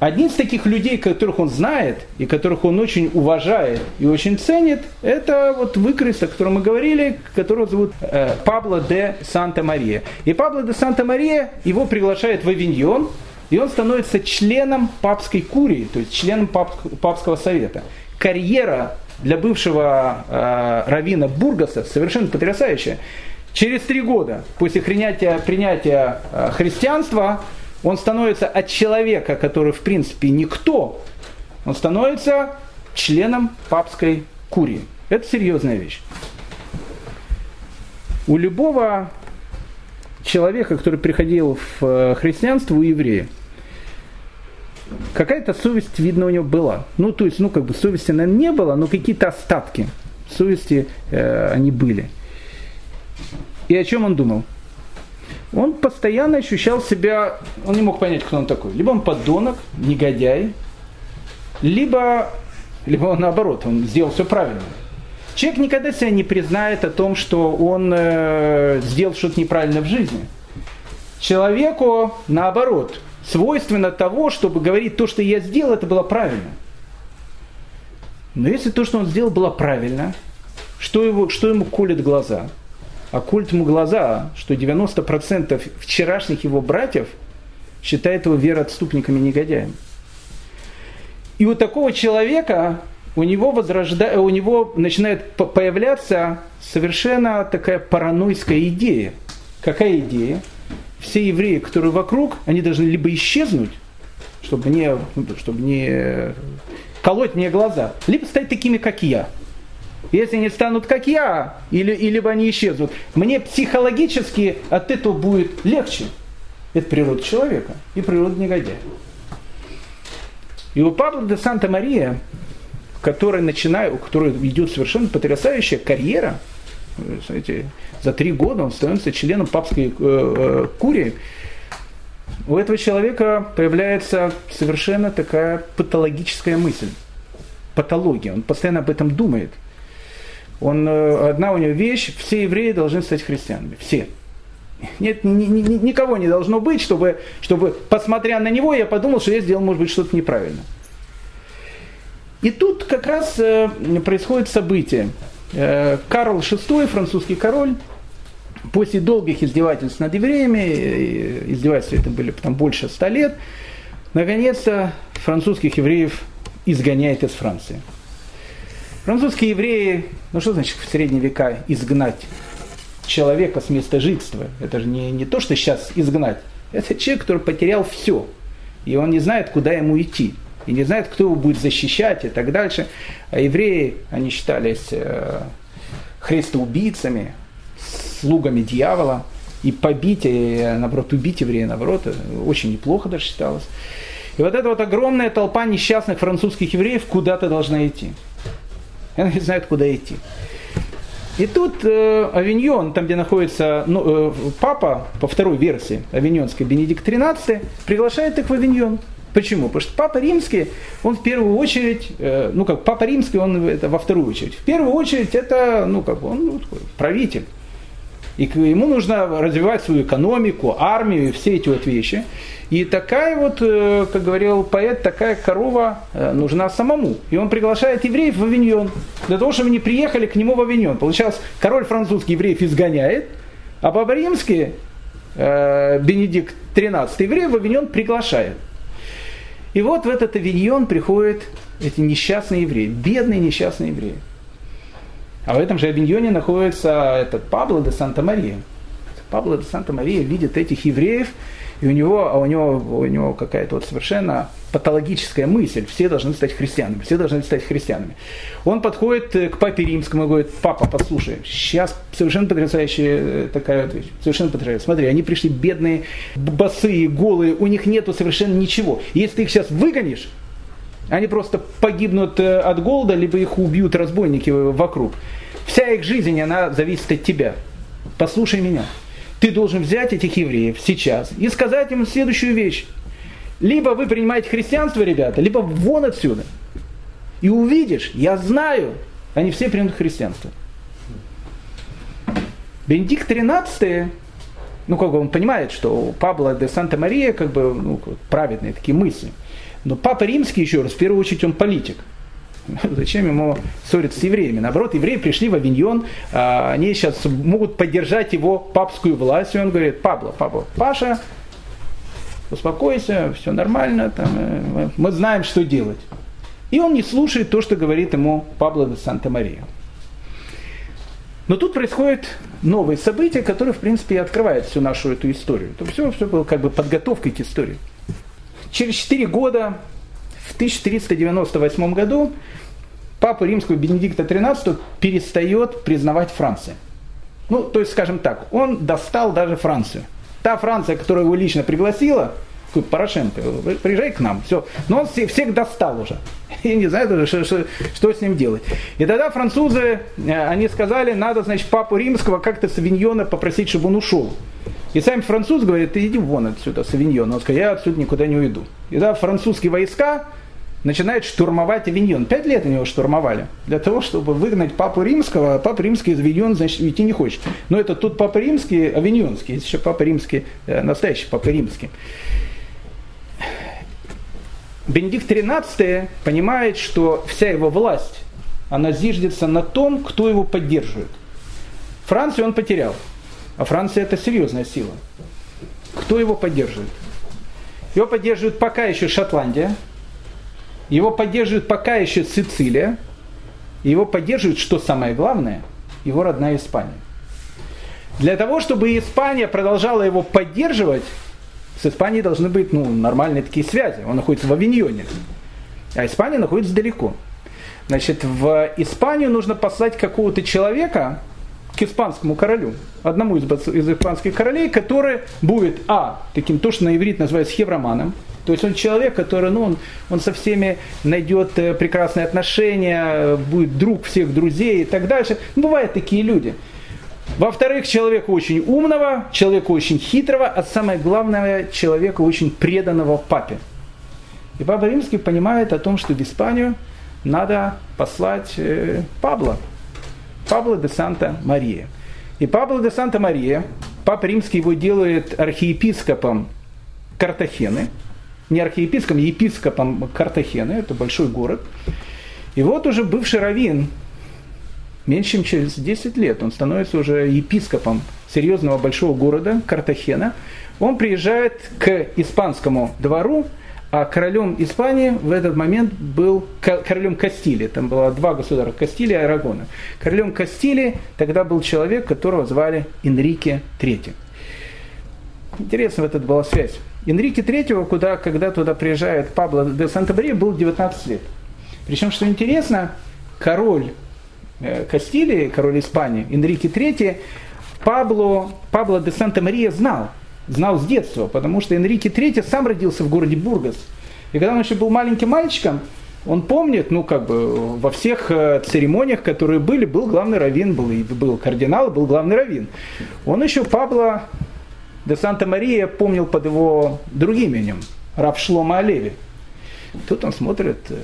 Один из таких людей, которых он знает и которых он очень уважает и очень ценит, это вот выкрыс, о котором мы говорили, которого зовут э, Пабло де Санта-Мария. И Пабло де Санта-Мария его приглашает в Авиньон, и он становится членом папской курии, то есть членом пап, папского совета. Карьера для бывшего э, равина Бургаса совершенно потрясающая. Через три года после принятия, принятия э, христианства он становится от человека, который в принципе никто, он становится членом папской курии. Это серьезная вещь. У любого человека, который приходил в э, христианство, у еврея, какая-то совесть, видно, у него была. Ну, то есть, ну, как бы совести, наверное, не было, но какие-то остатки совести э, они были. И о чем он думал? он постоянно ощущал себя, он не мог понять, кто он такой. Либо он подонок, негодяй, либо, либо он наоборот, он сделал все правильно. Человек никогда себя не признает о том, что он э, сделал что-то неправильно в жизни. Человеку, наоборот, свойственно того, чтобы говорить, то, что я сделал, это было правильно. Но если то, что он сделал, было правильно, что, его, что ему колет глаза – оккульт ему глаза, что 90% вчерашних его братьев считает его вероотступниками негодяем. И у такого человека у него, возрожда... у него начинает появляться совершенно такая паранойская идея. Какая идея? Все евреи, которые вокруг, они должны либо исчезнуть, чтобы не, чтобы не колоть мне глаза, либо стать такими, как я – если они станут как я, или, или они исчезнут, мне психологически от этого будет легче. Это природа человека и природа негодяя. И у Павла де Санта-Мария, который начинает, у которого идет совершенно потрясающая карьера, знаете, за три года он становится членом папской э, э, курии, у этого человека появляется совершенно такая патологическая мысль. Патология. Он постоянно об этом думает – он, э, одна у него вещь, все евреи должны стать христианами. Все. Нет, ни, ни, никого не должно быть, чтобы, чтобы, посмотря на него, я подумал, что я сделал, может быть, что-то неправильно. И тут как раз э, происходит событие. Карл VI, французский король, после долгих издевательств над евреями, э, издевательства это были там больше ста лет, наконец-то французских евреев изгоняет из Франции. Французские евреи, ну что значит в средние века изгнать человека с места жительства? Это же не, не то, что сейчас изгнать. Это человек, который потерял все. И он не знает, куда ему идти. И не знает, кто его будет защищать и так дальше. А евреи, они считались э, христоубийцами, слугами дьявола. И побить, и, наоборот, убить еврея, наоборот, очень неплохо даже считалось. И вот эта вот огромная толпа несчастных французских евреев куда-то должна идти. Она не знает, куда идти. И тут э, Авиньон, там где находится ну, э, папа, по второй версии, Авиньонский Бенедикт XIII, приглашает их в Авиньон. Почему? Потому что Папа Римский, он в первую очередь, э, ну как Папа Римский, он это во вторую очередь. В первую очередь это, ну как он ну, такой, правитель. И ему нужно развивать свою экономику, армию и все эти вот вещи. И такая вот, э, как говорил поэт, такая корова э, нужна самому. И он приглашает евреев в Авиньон, для того, чтобы они приехали к нему в Авиньон. Получалось, король французский евреев изгоняет, а Папа Римский, э, Бенедикт XIII, евреев в Авиньон приглашает. И вот в этот Авиньон приходят эти несчастные евреи, бедные несчастные евреи. А в этом же Авиньоне находится этот Пабло де Санта-Мария. Пабло де Санта-Мария видит этих евреев, и у него, а у него, у него какая-то вот совершенно патологическая мысль, все должны стать христианами, все должны стать христианами. Он подходит к папе римскому и говорит, папа, послушай, сейчас совершенно потрясающая э, такая вот вещь, совершенно потрясающая. Смотри, они пришли бедные, босые, голые, у них нету совершенно ничего. Если ты их сейчас выгонишь, они просто погибнут э, от голода, либо их убьют разбойники вокруг. Вся их жизнь, она зависит от тебя. Послушай меня. Ты должен взять этих евреев сейчас и сказать им следующую вещь. Либо вы принимаете христианство, ребята, либо вон отсюда. И увидишь, я знаю, они все примут христианство. Бенедикт XIII, ну как бы он понимает, что у Пабла де Санта-Мария как бы ну, праведные такие мысли – но Папа Римский, еще раз, в первую очередь он политик. Зачем ему ссориться с евреями? Наоборот, евреи пришли в Авиньон, а, они сейчас могут поддержать его папскую власть. И он говорит, Пабло, Пабло, Паша, успокойся, все нормально, там, э, мы знаем, что делать. И он не слушает то, что говорит ему Пабло де Санта-Мария. Но тут происходит новые события, которые, в принципе, и открывают всю нашу эту историю. Это все, все было как бы подготовкой к истории. Через 4 года, в 1398 году, папа римского Бенедикта XIII перестает признавать Францию. Ну, то есть, скажем так, он достал даже Францию. Та Франция, которая его лично пригласила, Порошенко, приезжай к нам, все. Но он всех достал уже. Я не знаю даже, что, что, что с ним делать. И тогда французы, э, они сказали, надо, значит, папу римского как-то с Авиньона попросить, чтобы он ушел. И сам француз говорит, ты иди вон отсюда, с Авиньона. Он сказал, я отсюда никуда не уйду. И тогда французские войска начинают штурмовать Авиньон. Пять лет они его штурмовали. Для того, чтобы выгнать Папу Римского. А Папа Римский из Авиньона, значит, идти не хочет. Но это тут Папа Римский, Авиньонский. Есть еще Папа Римский, э, настоящий Папа Римский. Бенедикт XIII понимает, что вся его власть, она зиждется на том, кто его поддерживает. Францию он потерял. А Франция это серьезная сила. Кто его поддерживает? Его поддерживает пока еще Шотландия, его поддерживает пока еще Сицилия, его поддерживает, что самое главное, его родная Испания. Для того, чтобы Испания продолжала его поддерживать, с Испанией должны быть ну, нормальные такие связи. Он находится в Авиньоне, а Испания находится далеко. Значит, в Испанию нужно послать какого-то человека, к испанскому королю, одному из, из испанских королей, который будет, а, таким, то, что на иврит называется хевроманом, то есть он человек, который, ну, он, он со всеми найдет э, прекрасные отношения, будет друг всех друзей и так дальше. Ну, бывают такие люди. Во-вторых, человека очень умного, человека очень хитрого, а самое главное, человека очень преданного папе. И Папа Римский понимает о том, что в Испанию надо послать э, Пабло, Пабло де Санта-Мария. И Пабло де Санта-Мария, Папа Римский его делает архиепископом Картахены, не архиепископом, а епископом Картахены, это большой город. И вот уже бывший раввин, меньше чем через 10 лет, он становится уже епископом серьезного большого города Картахена. Он приезжает к испанскому двору, а королем Испании в этот момент был королем Кастилии. Там было два государства, Кастилия и Арагона. Королем Кастилии тогда был человек, которого звали Энрике III. Интересно, в этот была связь. Энрике III, куда, когда туда приезжает Пабло де Санта-Мария, был 19 лет. Причем, что интересно, король э, Кастилии, король Испании, Энрике III, Пабло, Пабло де Санта-Мария знал – знал с детства, потому что Энрике III сам родился в городе Бургас. И когда он еще был маленьким мальчиком, Он помнит, ну, как бы, во всех э, церемониях, которые были, был главный раввин, был, был кардинал, был главный раввин. Он еще Пабло де Санта-Мария помнил под его другим именем, Раб Шлома Олеви. Тут он смотрит э,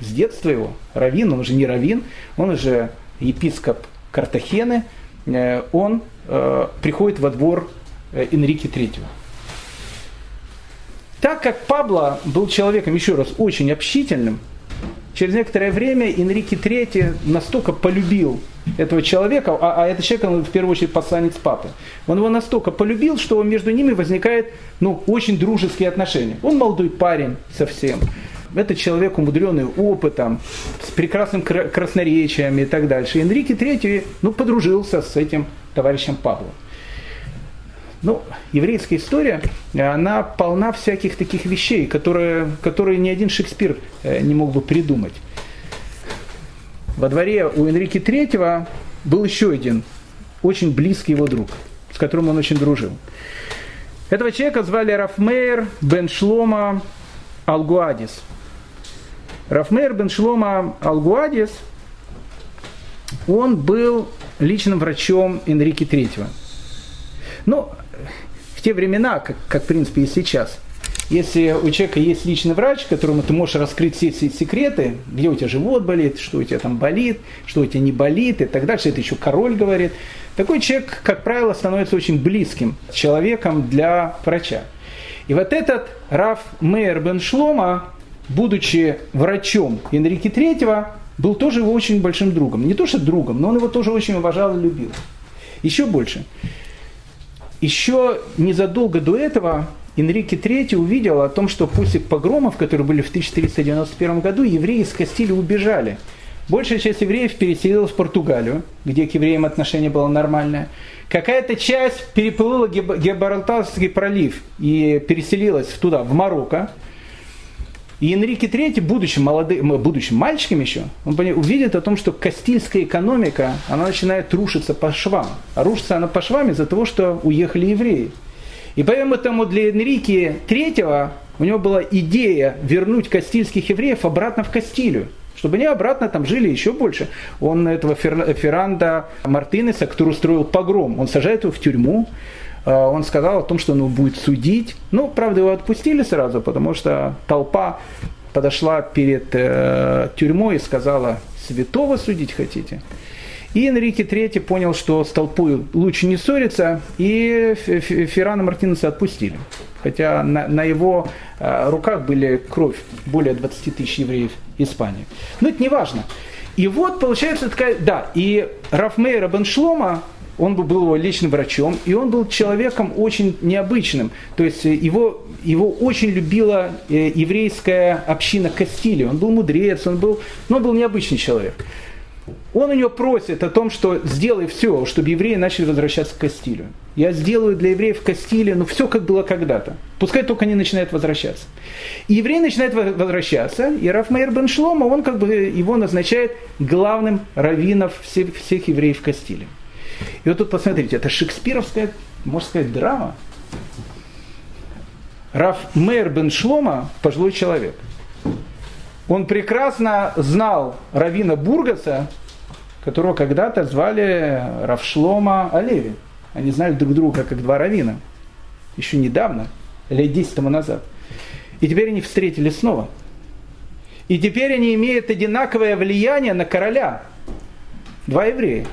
с детства его, раввин, он уже не раввин, он уже епископ Картахены, э, он приходит во двор Энрике III. Так как Пабло был человеком, еще раз, очень общительным, через некоторое время Энрике III настолько полюбил этого человека, а, а этот человек, он в первую очередь посланец папы, он его настолько полюбил, что между ними возникает ну, очень дружеские отношения. Он молодой парень совсем, это человек, умудренный опытом, с прекрасным красноречием и так дальше. Энрике III ну, подружился с этим товарищем Павлом. Ну, еврейская история, она полна всяких таких вещей, которые, которые ни один Шекспир э, не мог бы придумать. Во дворе у Энрике III был еще один очень близкий его друг, с которым он очень дружил. Этого человека звали Рафмейр бен Шлома Алгуадис. Рафмейр бен Шлома Алгуадис, он был личным врачом Энрике III. Ну, в те времена, как, как в принципе и сейчас, если у человека есть личный врач, которому ты можешь раскрыть все эти секреты, где у тебя живот болит, что у тебя там болит, что у тебя не болит и так дальше, это еще король говорит, такой человек, как правило, становится очень близким человеком для врача. И вот этот Раф Мейер бен Шлома, будучи врачом Энрике III, был тоже его очень большим другом. Не то что другом, но он его тоже очень уважал и любил. Еще больше. Еще незадолго до этого Энрике III увидел о том, что после погромов, которые были в 1491 году, евреи из Кастилии убежали. Большая часть евреев переселилась в Португалию, где к евреям отношение было нормальное. Какая-то часть переплыла Гибралтарский пролив и переселилась туда, в Марокко. И Энрике III, будучи, молодым, будучи мальчиком еще, он увидит о том, что кастильская экономика, она начинает рушиться по швам. А рушится она по швам из-за того, что уехали евреи. И поэтому для Энрике III у него была идея вернуть кастильских евреев обратно в Кастилию чтобы они обратно там жили еще больше. Он этого Ферранда Мартинеса, который устроил погром, он сажает его в тюрьму, он сказал о том, что он его будет судить. Ну, правда, его отпустили сразу, потому что толпа подошла перед э, тюрьмой и сказала, святого судить хотите? И Энрике III понял, что с толпой лучше не ссориться, и Феррана Мартинеса отпустили. Хотя на, на его э, руках были кровь более 20 тысяч евреев Испании. Но это не важно. И вот получается такая, да, и Рафмейра бен Шлома, он был его личным врачом, и он был человеком очень необычным. То есть э, его, его очень любила э, еврейская община Кастилии. Он был мудрец, он был, но он был необычный человек. Он у него просит о том, что сделай все, чтобы евреи начали возвращаться к Кастилию. Я сделаю для евреев Кастилию, ну все как было когда-то. Пускай только они начинают возвращаться. И евреи начинают возвращаться, и Рафмейр бен Шлома, он как бы его назначает главным раввином всех, всех евреев Кастилии. И вот тут посмотрите, это шекспировская, можно сказать, драма. Раф Мэр бен Шлома, пожилой человек, он прекрасно знал Равина Бургаса, которого когда-то звали Равшлома Олеви. Они знали друг друга как два равина. Еще недавно, лет 10 тому назад. И теперь они встретились снова. И теперь они имеют одинаковое влияние на короля. Два еврея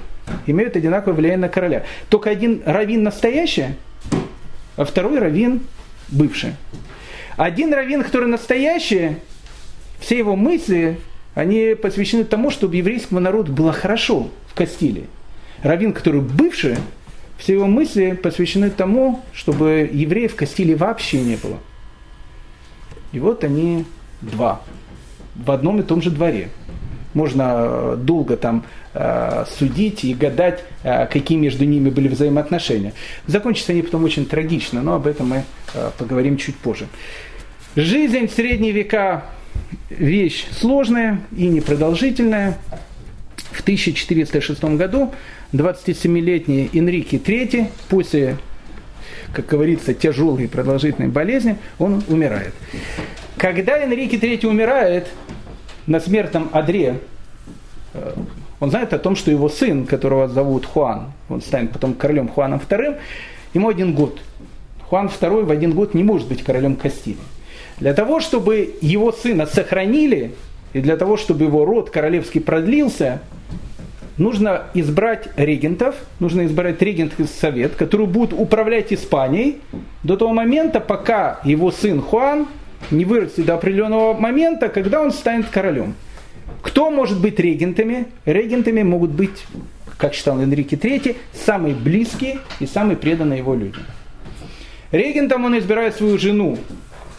имеют одинаковое влияние на короля. Только один раввин настоящий, а второй раввин бывший. Один раввин, который настоящий, все его мысли, они посвящены тому, чтобы еврейскому народу было хорошо в Кастилии. Раввин, который бывший, все его мысли посвящены тому, чтобы евреев в Кастилии вообще не было. И вот они два в одном и том же дворе. Можно долго там Э, судить и гадать, э, какие между ними были взаимоотношения. Закончатся они потом очень трагично, но об этом мы э, поговорим чуть позже. Жизнь в средние века вещь сложная и непродолжительная. В 1406 году 27-летний Энрике III после, как говорится, тяжелой и продолжительной болезни, он умирает. Когда Энрике III умирает, на смертном одре, э, он знает о том, что его сын, которого зовут Хуан, он станет потом королем Хуаном II, ему один год. Хуан II в один год не может быть королем Кастилии. Для того, чтобы его сына сохранили, и для того, чтобы его род королевский продлился, нужно избрать регентов, нужно избрать регентский совет, который будет управлять Испанией до того момента, пока его сын Хуан не вырастет до определенного момента, когда он станет королем. Кто может быть регентами? Регентами могут быть, как считал Энрике III, самые близкие и самые преданные его люди. Регентом он избирает свою жену,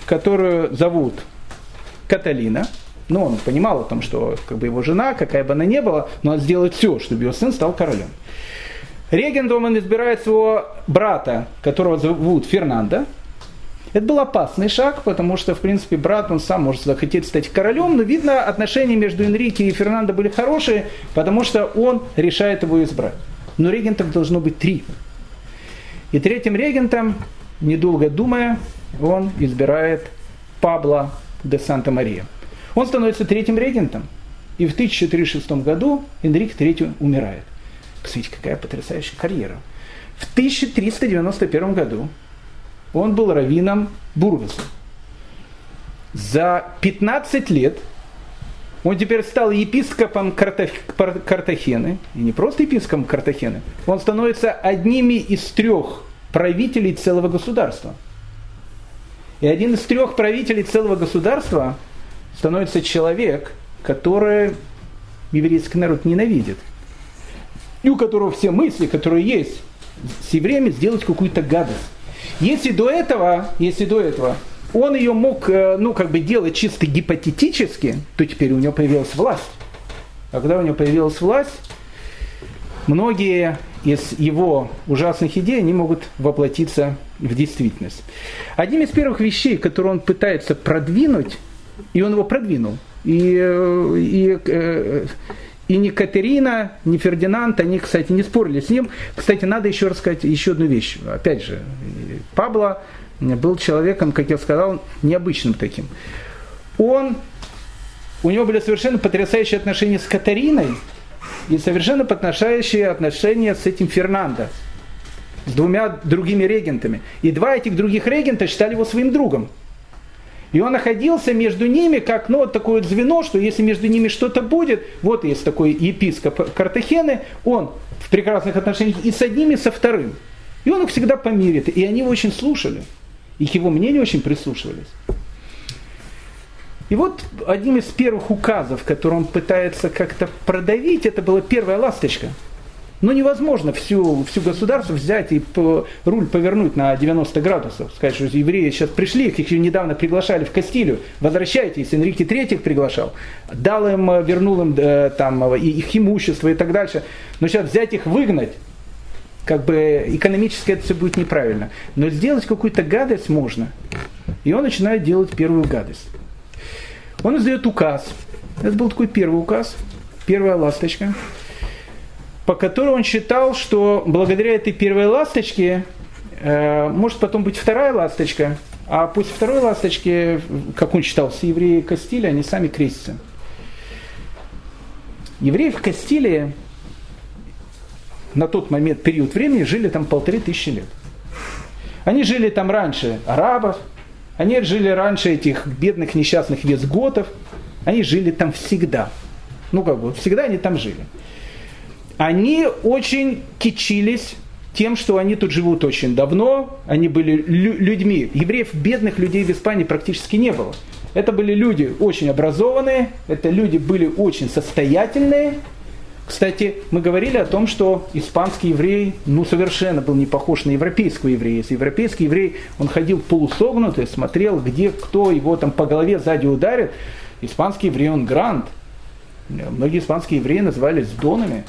которую зовут Каталина. Но он понимал о том, что как бы его жена, какая бы она ни была, но он сделает все, чтобы его сын стал королем. Регентом он избирает своего брата, которого зовут Фернандо. Это был опасный шаг, потому что, в принципе, брат, он сам может захотеть стать королем, но видно, отношения между Энрике и Фернандо были хорошие, потому что он решает его избрать. Но регентов должно быть три. И третьим регентом, недолго думая, он избирает Пабло де Санта-Мария. Он становится третьим регентом, и в 1306 году Энрик III умирает. Посмотрите, какая потрясающая карьера. В 1391 году он был раввином Бургаса. За 15 лет он теперь стал епископом Картахены, и не просто епископом Картахены, он становится одними из трех правителей целого государства – и один из трех правителей целого государства становится человек, который еврейский народ ненавидит. И у которого все мысли, которые есть с евреями, сделать какую-то гадость. Если до этого, если до этого он ее мог, э, ну, как бы делать чисто гипотетически, то теперь у него появилась власть. А когда у него появилась власть, многие из его ужасных идей, они могут воплотиться в действительность. Одним из первых вещей, которые он пытается продвинуть, и он его продвинул, и, э, и, э, и ни Катерина, ни Фердинанд, они, кстати, не спорили с ним. Кстати, надо еще рассказать еще одну вещь. Опять же, Пабло был человеком, как я сказал, необычным таким. Он, у него были совершенно потрясающие отношения с Катариной, и совершенно потрясающие отношения с этим Фернандо, с двумя другими регентами. И два этих других регента считали его своим другом. И он находился между ними, как ну, вот такое звено, что если между ними что-то будет, вот есть такой епископ Картахены, он в прекрасных отношениях и с одним, и со вторым. И он их всегда помирит. И они его очень слушали. И к его мнению очень прислушивались. И вот одним из первых указов, который он пытается как-то продавить, это была первая ласточка. Но невозможно всю, всю государство взять и по, руль повернуть на 90 градусов. Сказать, что евреи сейчас пришли, их еще недавно приглашали в Кастилию, возвращайтесь, Энрике III приглашал, дал им, э, вернул им э, там, и их имущество и так дальше. Но сейчас взять их, выгнать, как бы экономически это все будет неправильно. Но сделать какую-то гадость можно. И он начинает делать первую гадость. Он издает указ. Это был такой первый указ, первая ласточка, по которой он считал, что благодаря этой первой ласточке э, может потом быть вторая ласточка, а после второй ласточки, как он считал, все евреи Кастилии, они сами крестятся. Евреи в Кастилии на тот момент, период времени, жили там полторы тысячи лет. Они жили там раньше арабов, они жили раньше этих бедных несчастных визготов. Они жили там всегда. Ну как бы, всегда они там жили. Они очень кичились тем, что они тут живут очень давно, они были лю- людьми. Евреев, бедных людей в Испании практически не было. Это были люди очень образованные, это люди были очень состоятельные, кстати, мы говорили о том, что испанский еврей ну, совершенно был не похож на европейского еврея. Если европейский еврей, он ходил полусогнутый, смотрел, где кто его там по голове сзади ударит. Испанский еврей, он грант. Многие испанские евреи назывались донами.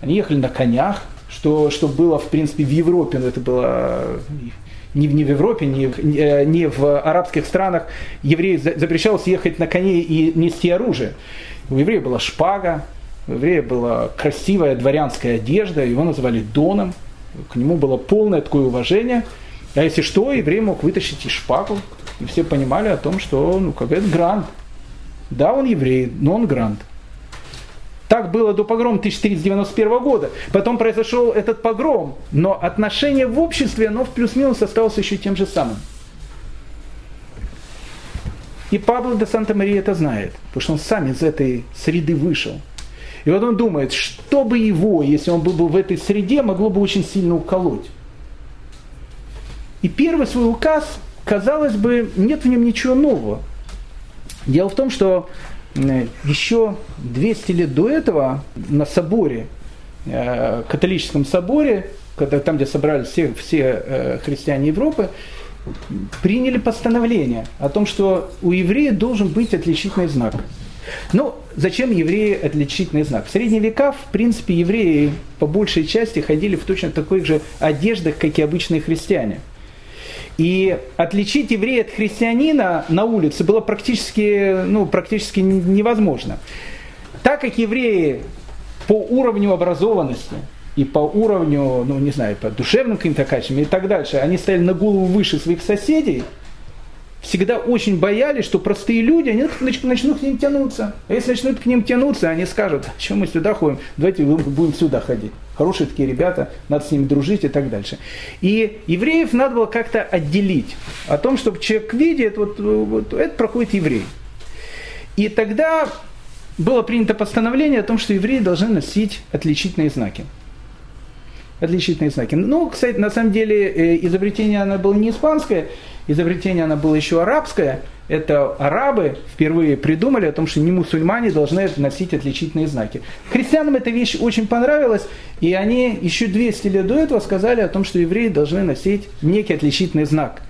Они ехали на конях, что, что было, в принципе, в Европе, но это было не, не в Европе, не, в, не в арабских странах. Еврею запрещалось ехать на коне и нести оружие. У еврея была шпага, у еврея была красивая дворянская одежда, его называли Доном, к нему было полное такое уважение. А если что, еврей мог вытащить и шпагу, и все понимали о том, что ну, как это грант. Да, он еврей, но он грант. Так было до погрома 1391 года. Потом произошел этот погром, но отношение в обществе, оно в плюс-минус осталось еще тем же самым. И Пабло де Санта-Мария это знает, потому что он сам из этой среды вышел. И вот он думает, что бы его, если он был бы в этой среде, могло бы очень сильно уколоть. И первый свой указ, казалось бы, нет в нем ничего нового. Дело в том, что еще 200 лет до этого на соборе, э, католическом соборе, там, где собрались все, все э, христиане Европы, приняли постановление о том, что у еврея должен быть отличительный знак. Ну, зачем евреи отличительный знак? В средние века, в принципе, евреи по большей части ходили в точно такой же одеждах, как и обычные христиане. И отличить еврея от христианина на улице было практически, ну, практически невозможно. Так как евреи по уровню образованности и по уровню, ну не знаю, по душевным каким-то качествам и так дальше, они стояли на голову выше своих соседей, всегда очень боялись, что простые люди, они начнут к ним тянуться. А если начнут к ним тянуться, они скажут, чем мы сюда ходим, давайте будем сюда ходить. Хорошие такие ребята, надо с ними дружить и так дальше. И евреев надо было как-то отделить о том, чтобы человек видит, вот, вот это проходит еврей. И тогда было принято постановление о том, что евреи должны носить отличительные знаки отличительные знаки. Ну, кстати, на самом деле э, изобретение оно было не испанское, изобретение оно было еще арабское. Это арабы впервые придумали о том, что не мусульмане должны носить отличительные знаки. Христианам эта вещь очень понравилась, и они еще 200 лет до этого сказали о том, что евреи должны носить некий отличительный знак –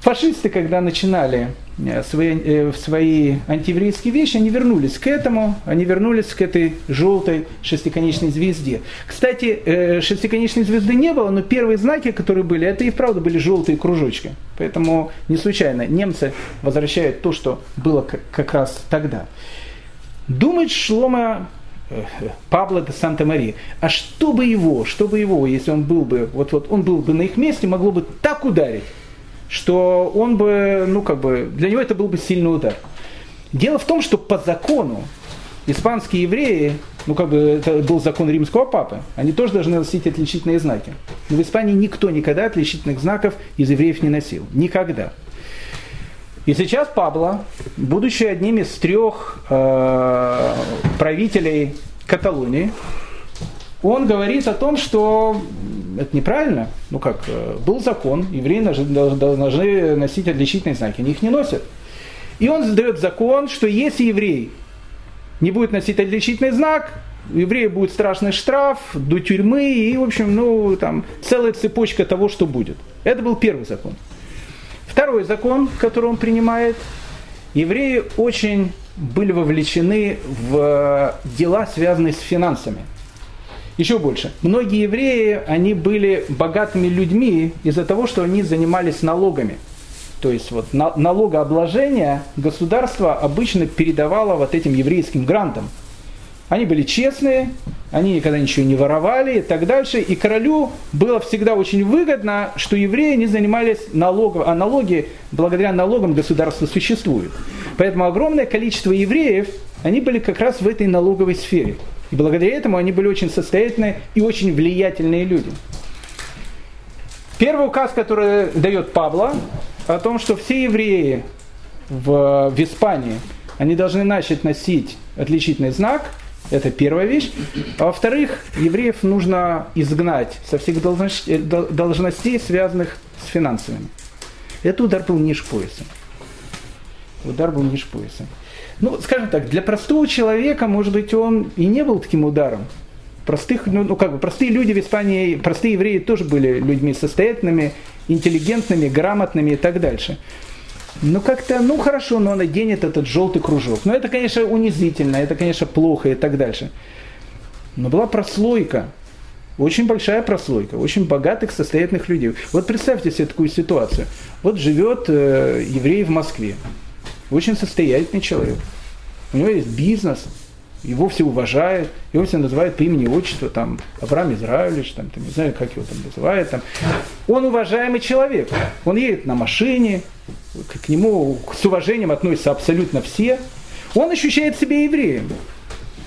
Фашисты, когда начинали свои, э, свои антиеврейские вещи, они вернулись к этому, они вернулись к этой желтой шестиконечной звезде. Кстати, э, шестиконечной звезды не было, но первые знаки, которые были, это и вправду были желтые кружочки. Поэтому не случайно немцы возвращают то, что было как раз тогда. Думает Шлома Пабло де Санта-Мария. А что бы его, что бы его, если он был бы, вот, вот он был бы на их месте, могло бы так ударить, что он бы, ну как бы, для него это был бы сильный удар. Дело в том, что по закону испанские евреи, ну как бы это был закон римского папы, они тоже должны носить отличительные знаки. Но в Испании никто никогда отличительных знаков из евреев не носил. Никогда. И сейчас Пабло, будучи одним из трех э, правителей Каталонии, он говорит о том, что это неправильно. Ну как, э, был закон, евреи должны носить отличительные знаки, они их не носят. И он задает закон, что если еврей не будет носить отличительный знак, у еврея будет страшный штраф, до тюрьмы и, в общем, ну, там, целая цепочка того, что будет. Это был первый закон. Второй закон, который он принимает, евреи очень были вовлечены в дела, связанные с финансами – еще больше. Многие евреи, они были богатыми людьми из-за того, что они занимались налогами. То есть вот налогообложение государство обычно передавало вот этим еврейским грантам. Они были честные, они никогда ничего не воровали и так дальше. И королю было всегда очень выгодно, что евреи не занимались налогом, а налоги, благодаря налогам государство существует. Поэтому огромное количество евреев, они были как раз в этой налоговой сфере. И благодаря этому они были очень состоятельные и очень влиятельные люди. Первый указ, который дает Пабло, о том, что все евреи в, в Испании, они должны начать носить отличительный знак, это первая вещь. А во-вторых, евреев нужно изгнать со всех должностей, связанных с финансами. Это удар был ниже пояса. Удар был ниже пояса ну, скажем так, для простого человека, может быть, он и не был таким ударом. Простых, ну, ну как бы, простые люди в Испании, простые евреи тоже были людьми состоятельными, интеллигентными, грамотными и так дальше. Ну как-то, ну хорошо, но он оденет этот желтый кружок. Но это, конечно, унизительно, это, конечно, плохо и так дальше. Но была прослойка, очень большая прослойка, очень богатых, состоятельных людей. Вот представьте себе такую ситуацию. Вот живет э, еврей в Москве очень состоятельный человек. У него есть бизнес, его все уважают, его все называют по имени отчеству, там, Авраам Израилевич, там, там, не знаю, как его там называют, там. Он уважаемый человек, он едет на машине, к нему с уважением относятся абсолютно все, Он ощущает себя евреем.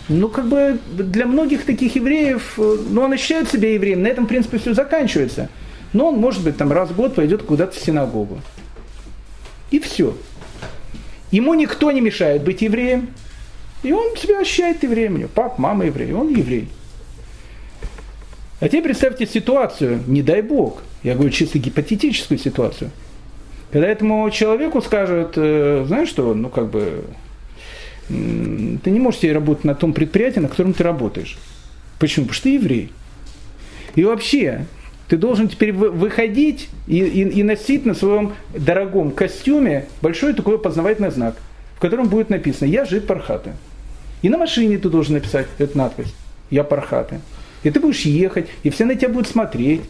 Ну, как бы для многих таких евреев, ну, он ощущает себя евреем, на этом, в принципе, все заканчивается. Но он, может быть, там раз в год пойдет куда-то в синагогу. И все. Ему никто не мешает быть евреем. И он себя ощущает евреем. Пап, мама еврей, он еврей. А теперь представьте ситуацию, не дай бог, я говорю чисто гипотетическую ситуацию, когда этому человеку скажут, э, знаешь что, ну как бы, ты не можешь себе работать на том предприятии, на котором ты работаешь. Почему? Потому что ты еврей. И вообще, ты должен теперь выходить и, и, и носить на своем дорогом костюме большой такой познавательный знак, в котором будет написано «Я жид Пархаты». И на машине ты должен написать эту надпись «Я Пархаты». И ты будешь ехать, и все на тебя будут смотреть.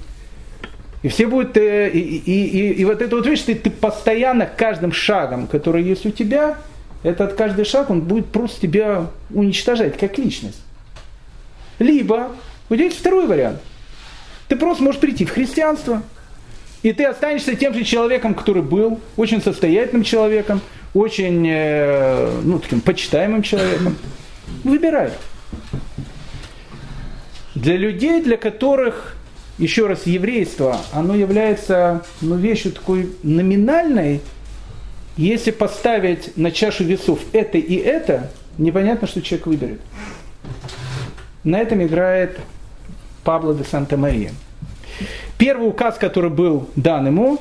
И все будут, э, и, и, и, и вот это вот видишь, ты, ты постоянно каждым шагом, который есть у тебя, этот каждый шаг, он будет просто тебя уничтожать как личность. Либо, тебя есть второй вариант. Ты просто можешь прийти в христианство, и ты останешься тем же человеком, который был, очень состоятельным человеком, очень, э, ну, таким почитаемым человеком. Выбирай. Для людей, для которых, еще раз, еврейство, оно является ну, вещью такой номинальной, если поставить на чашу весов это и это, непонятно, что человек выберет. На этом играет Пабло де Санта-Мария. Первый указ, который был дан ему,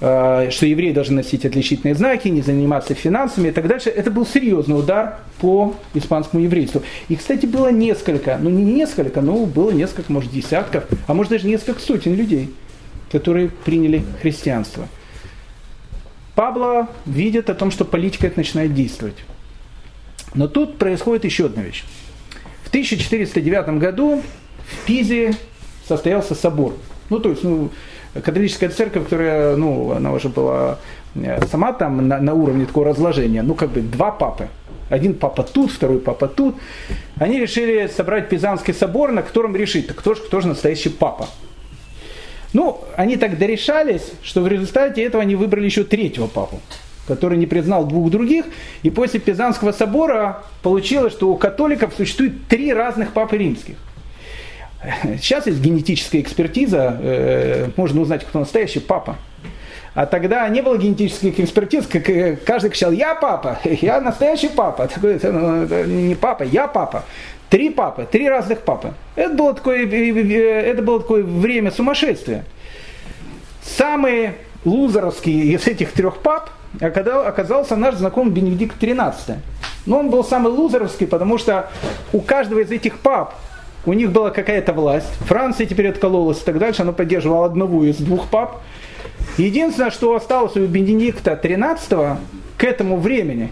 Э, что евреи должны носить отличительные знаки, не заниматься финансами и так дальше. Это был серьезный удар по испанскому еврейству. И, кстати, было несколько, ну не несколько, но было несколько, может, десятков, а может даже несколько сотен людей, которые приняли христианство. Пабло видит о том, что политика это начинает действовать. Но тут происходит еще одна вещь. В 1409 году в Пизе состоялся собор. Ну, то есть, ну, католическая церковь, которая, ну, она уже была э, сама там на, на уровне такого разложения, ну, как бы два папы. Один папа тут, второй папа тут. Они решили собрать Пизанский собор, на котором решить, кто же, кто же настоящий папа. Ну, они так дорешались, что в результате этого они выбрали еще третьего папу, который не признал двух других. И после Пизанского собора получилось, что у католиков существует три разных папы римских. Сейчас есть генетическая экспертиза, э, можно узнать, кто настоящий папа. А тогда не было генетических экспертиз, как э, каждый кричал, я папа, я настоящий папа. Такой, ну, не папа, я папа. Три папы, три разных папы. Это было такое, э, это было такое время сумасшествия. Самый лузеровский из этих трех пап оказался наш знакомый Бенедикт XIII. Но он был самый лузеровский, потому что у каждого из этих пап у них была какая-то власть, Франция теперь откололась и так дальше, она поддерживала одного из двух пап. Единственное, что осталось у Бенедикта XIII к этому времени,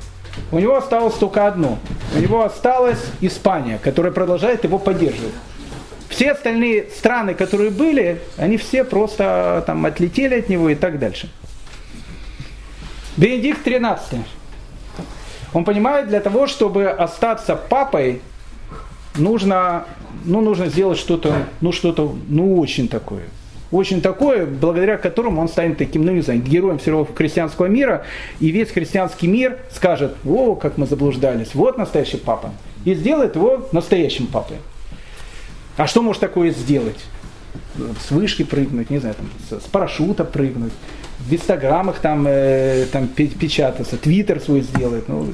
у него осталось только одно. У него осталась Испания, которая продолжает его поддерживать. Все остальные страны, которые были, они все просто там отлетели от него и так дальше. Бенедикт XIII. Он понимает, для того, чтобы остаться папой, нужно, ну, нужно сделать что-то, ну, что-то, ну, очень такое. Очень такое, благодаря которому он станет таким, ну не знаю, героем всего христианского мира, и весь христианский мир скажет, о, как мы заблуждались, вот настоящий папа. И сделает его настоящим папой. А что может такое сделать? С вышки прыгнуть, не знаю, там, с парашюта прыгнуть, в инстаграмах там, э, там печататься, твиттер свой сделать. Ну,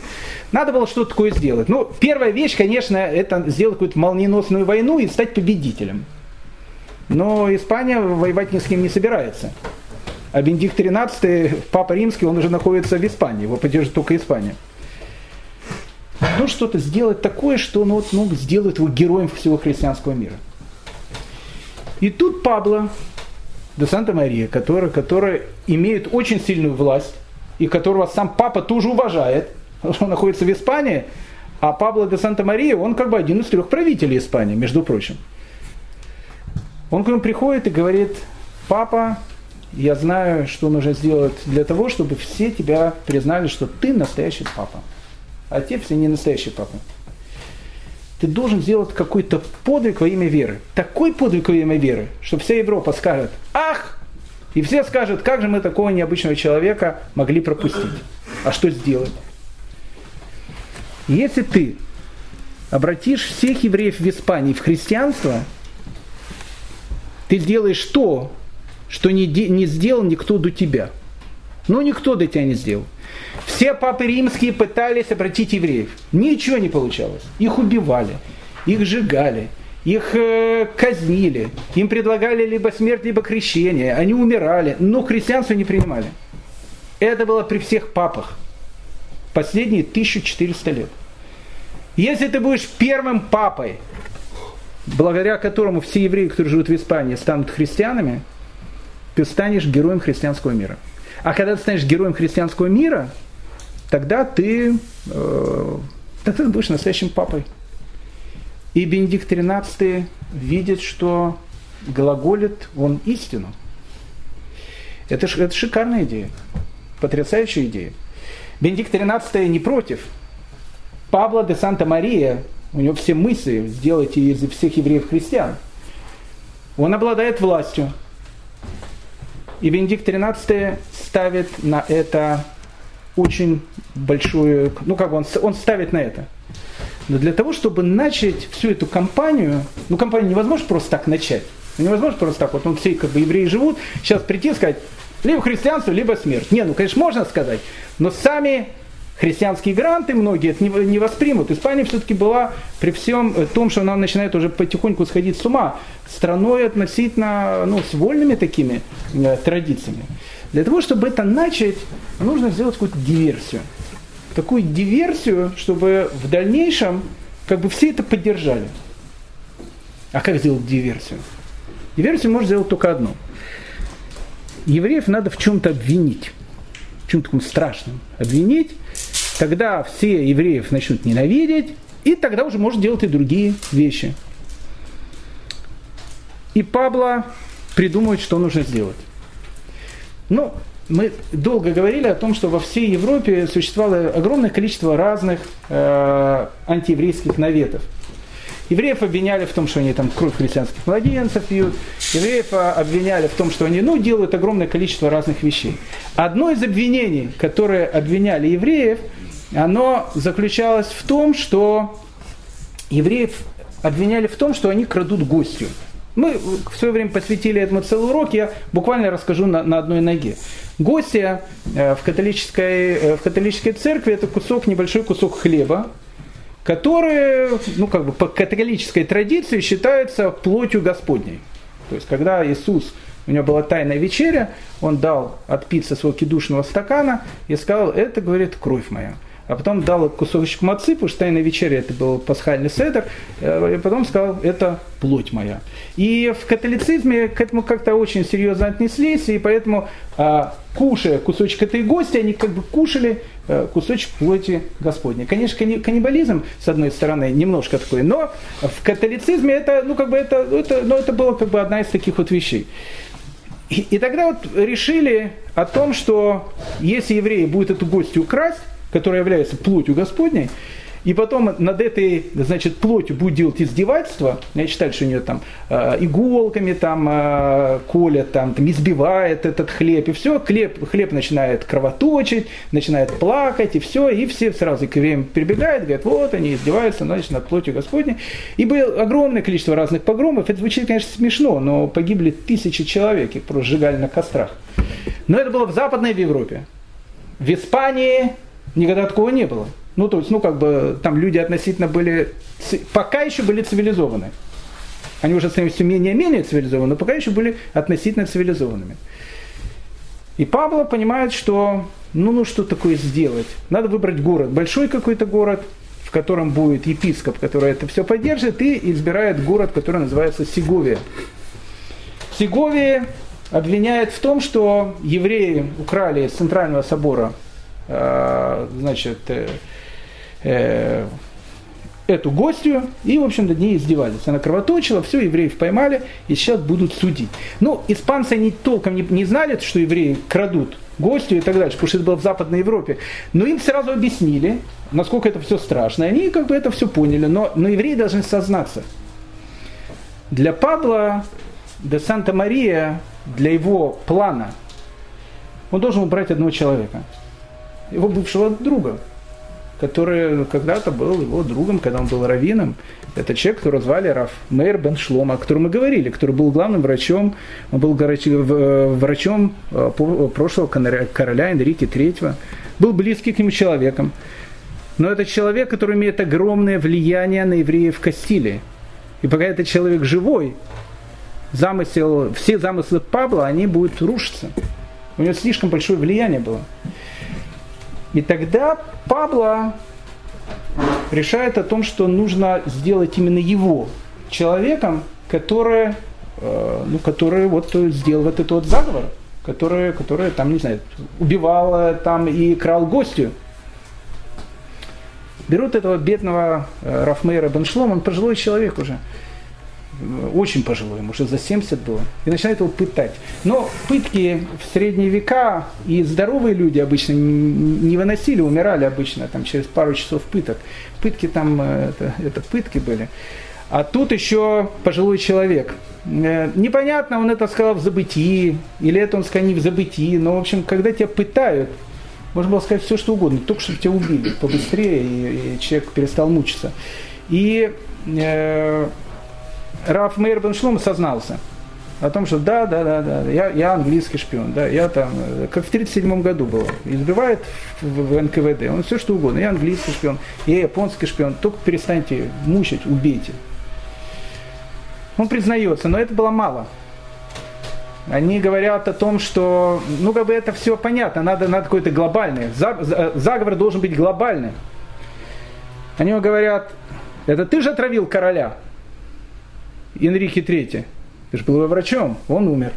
надо было что-то такое сделать. Ну, первая вещь, конечно, это сделать какую-то молниеносную войну и стать победителем. Но Испания воевать ни с кем не собирается. А Бенедикт XIII, Папа Римский, он уже находится в Испании, его поддержит только Испания. Ну, что-то сделать такое, что ну, вот, ну, сделает его героем всего христианского мира. И тут Пабло де Санта-Мария, который, который имеет очень сильную власть, и которого сам папа тоже уважает, он находится в Испании, а Пабло де Санта-Мария, он как бы один из трех правителей Испании, между прочим. Он к нему приходит и говорит, папа, я знаю, что нужно сделать для того, чтобы все тебя признали, что ты настоящий папа. А те все не настоящие папы ты должен сделать какой-то подвиг во имя веры. Такой подвиг во имя веры, что вся Европа скажет, ах, и все скажут, как же мы такого необычного человека могли пропустить. А что сделать? Если ты обратишь всех евреев в Испании в христианство, ты сделаешь то, что не, не сделал никто до тебя. Ну, никто до тебя не сделал. Все папы римские пытались обратить евреев. Ничего не получалось. Их убивали, их сжигали, их э, казнили, им предлагали либо смерть, либо крещение. Они умирали, но христианство не принимали. Это было при всех папах. Последние 1400 лет. Если ты будешь первым папой, благодаря которому все евреи, которые живут в Испании, станут христианами, ты станешь героем христианского мира. А когда ты станешь героем христианского мира, тогда ты, э, тогда ты будешь настоящим папой. И Бенедикт XIII видит, что глаголит он истину. Это, это шикарная идея, потрясающая идея. Бенедикт XIII не против. Пабло де Санта-Мария, у него все мысли сделать из всех евреев христиан. Он обладает властью. И Бенедикт XIII ставит на это очень большую, ну как он, он ставит на это. Но для того, чтобы начать всю эту кампанию, ну кампанию невозможно просто так начать. Невозможно просто так, вот ну, все как бы евреи живут, сейчас прийти и сказать, либо христианство, либо смерть. Не, ну конечно можно сказать, но сами христианские гранты многие это не, воспримут. Испания все-таки была при всем том, что она начинает уже потихоньку сходить с ума, страной относительно ну, с вольными такими э, традициями. Для того, чтобы это начать, нужно сделать какую-то диверсию такую диверсию, чтобы в дальнейшем как бы все это поддержали. А как сделать диверсию? Диверсию можно сделать только одно. Евреев надо в чем-то обвинить, в чем-то таком страшном обвинить, тогда все евреев начнут ненавидеть, и тогда уже можно делать и другие вещи. И Пабло придумывает, что нужно сделать. Ну, мы долго говорили о том, что во всей Европе существовало огромное количество разных э, антиеврейских наветов. Евреев обвиняли в том, что они там кровь христианских младенцев пьют. Евреев а, обвиняли в том, что они ну, делают огромное количество разных вещей. Одно из обвинений, которое обвиняли евреев, оно заключалось в том, что евреев обвиняли в том, что они крадут гостью. Мы в свое время посвятили этому целый урок, я буквально расскажу на, на одной ноге. Гостья э, в католической, э, в католической церкви это кусок, небольшой кусок хлеба, который, ну как бы по католической традиции считается плотью Господней. То есть когда Иисус, у него была тайная вечеря, он дал отпиться своего кидушного стакана и сказал, это, говорит, кровь моя а потом дал кусочек мацы, потому что тайная вечеря это был пасхальный седер, э, и потом сказал, это плоть моя. И в католицизме к этому как-то очень серьезно отнеслись, и поэтому, а, кушая кусочек этой гости, они как бы кушали э, кусочек плоти Господней. Конечно, каннибализм, с одной стороны, немножко такой, но в католицизме это, ну, как бы это, это, ну, это было как бы одна из таких вот вещей. И, и тогда вот решили о том, что если евреи будут эту гостью украсть, которая является плотью Господней, и потом над этой, значит, плотью будет делать издевательство. Я читаю, что у нее там э, иголками там э, колят, там, там избивает этот хлеб, и все, хлеб, хлеб начинает кровоточить, начинает плакать, и все, и все сразу к евреям прибегают, говорят, вот они издеваются, значит, над плотью Господней. И было огромное количество разных погромов. Это звучит, конечно, смешно, но погибли тысячи человек, их просто сжигали на кострах. Но это было в Западной Европе. В Испании Никогда такого не было. Ну, то есть, ну, как бы, там люди относительно были, пока еще были цивилизованы. Они уже становятся менее-менее цивилизованы, но пока еще были относительно цивилизованными. И Павло понимает, что, ну, ну, что такое сделать? Надо выбрать город, большой какой-то город, в котором будет епископ, который это все поддержит, и избирает город, который называется Сеговия. Сеговия обвиняет в том, что евреи украли из Центрального собора значит, э, э, эту гостью и, в общем, над ней издевались. Она кровоточила, все, евреев поймали и сейчас будут судить. Ну, испанцы они толком не, не знали, что евреи крадут гостю и так дальше, потому что это было в Западной Европе. Но им сразу объяснили, насколько это все страшно. И они как бы это все поняли. Но, но евреи должны сознаться. Для Павла де Санта-Мария, для его плана, он должен убрать одного человека – его бывшего друга, который когда-то был его другом, когда он был раввином. Это человек, которого звали Раф Мейр Бен Шлома, о котором мы говорили, который был главным врачом, он был врачом э, прошлого короля Энрике III, был близкий к нему человеком. Но это человек, который имеет огромное влияние на евреев в Кастилии. И пока этот человек живой, замысел, все замыслы Павла, они будут рушиться. У него слишком большое влияние было. И тогда Пабло решает о том, что нужно сделать именно его человеком, который, э, ну, который вот сделал вот этот вот заговор, который, который там, не знаю, убивал там и крал гостю. Берут этого бедного э, Рафмейра Беншлом, он пожилой человек уже – очень пожилой, ему уже за 70 было, и начинает его пытать. Но пытки в средние века и здоровые люди обычно не выносили, умирали обычно там, через пару часов пыток. Пытки там, э, это, это пытки были. А тут еще пожилой человек. Э, непонятно, он это сказал в забытии, или это он сказал не в забытии, но, в общем, когда тебя пытают, можно было сказать все, что угодно, только чтобы тебя убили побыстрее, и, и человек перестал мучиться. И э, Раф Мейр Бен Шлум сознался о том, что да, да, да, да, я, я английский шпион, да, я там, как в 1937 году было, избивает в, в НКВД, он все что угодно, я английский шпион, я японский шпион, только перестаньте мучить, убейте. Он признается, но это было мало. Они говорят о том, что, ну, как бы это все понятно, надо, надо какой-то глобальный, заговор должен быть глобальный. Они говорят, это ты же отравил короля. Энрике III. Ты же был его врачом, он умер.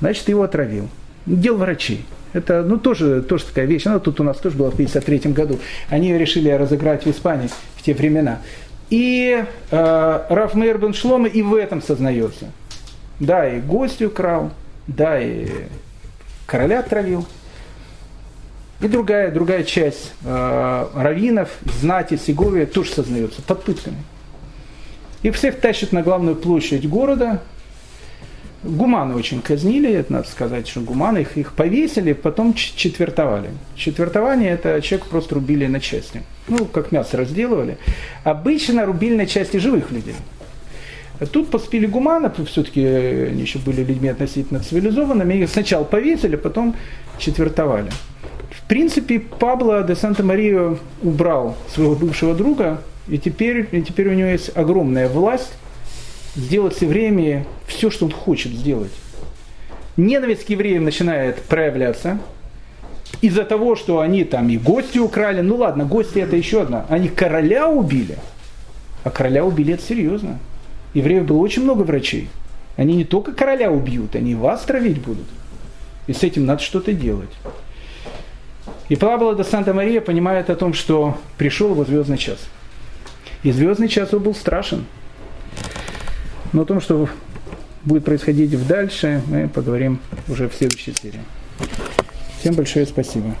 Значит, его отравил. Дел врачей. Это ну, тоже, тоже такая вещь. Она тут у нас тоже была в 1953 году. Они решили разыграть в Испании в те времена. И э, Раф Мейер бен Шлома и в этом сознается. Да, и гостью крал, да, и короля отравил. И другая, другая часть э, раввинов, знати, Сеговия тоже сознается под пытками. Их всех тащат на главную площадь города. Гуманы очень казнили, это надо сказать, что гуманы их, их повесили, потом четвертовали. Четвертование это человек просто рубили на части. Ну, как мясо разделывали. Обычно рубили на части живых людей. Тут поспели гуманов, все-таки они еще были людьми относительно цивилизованными, их сначала повесили, потом четвертовали. В принципе, Пабло де Санта-Мария убрал своего бывшего друга, и теперь, и теперь у него есть огромная власть сделать с евреями все, что он хочет сделать. Ненависть к евреям начинает проявляться из-за того, что они там и гости украли. Ну ладно, гости это еще одна. Они короля убили. А короля убили это серьезно. Евреев было очень много врачей. Они не только короля убьют, они вас травить будут. И с этим надо что-то делать. И Пабло де Санта-Мария понимает о том, что пришел его звездный час. И звездный час был страшен. Но о том, что будет происходить в дальше, мы поговорим уже в следующей серии. Всем большое спасибо.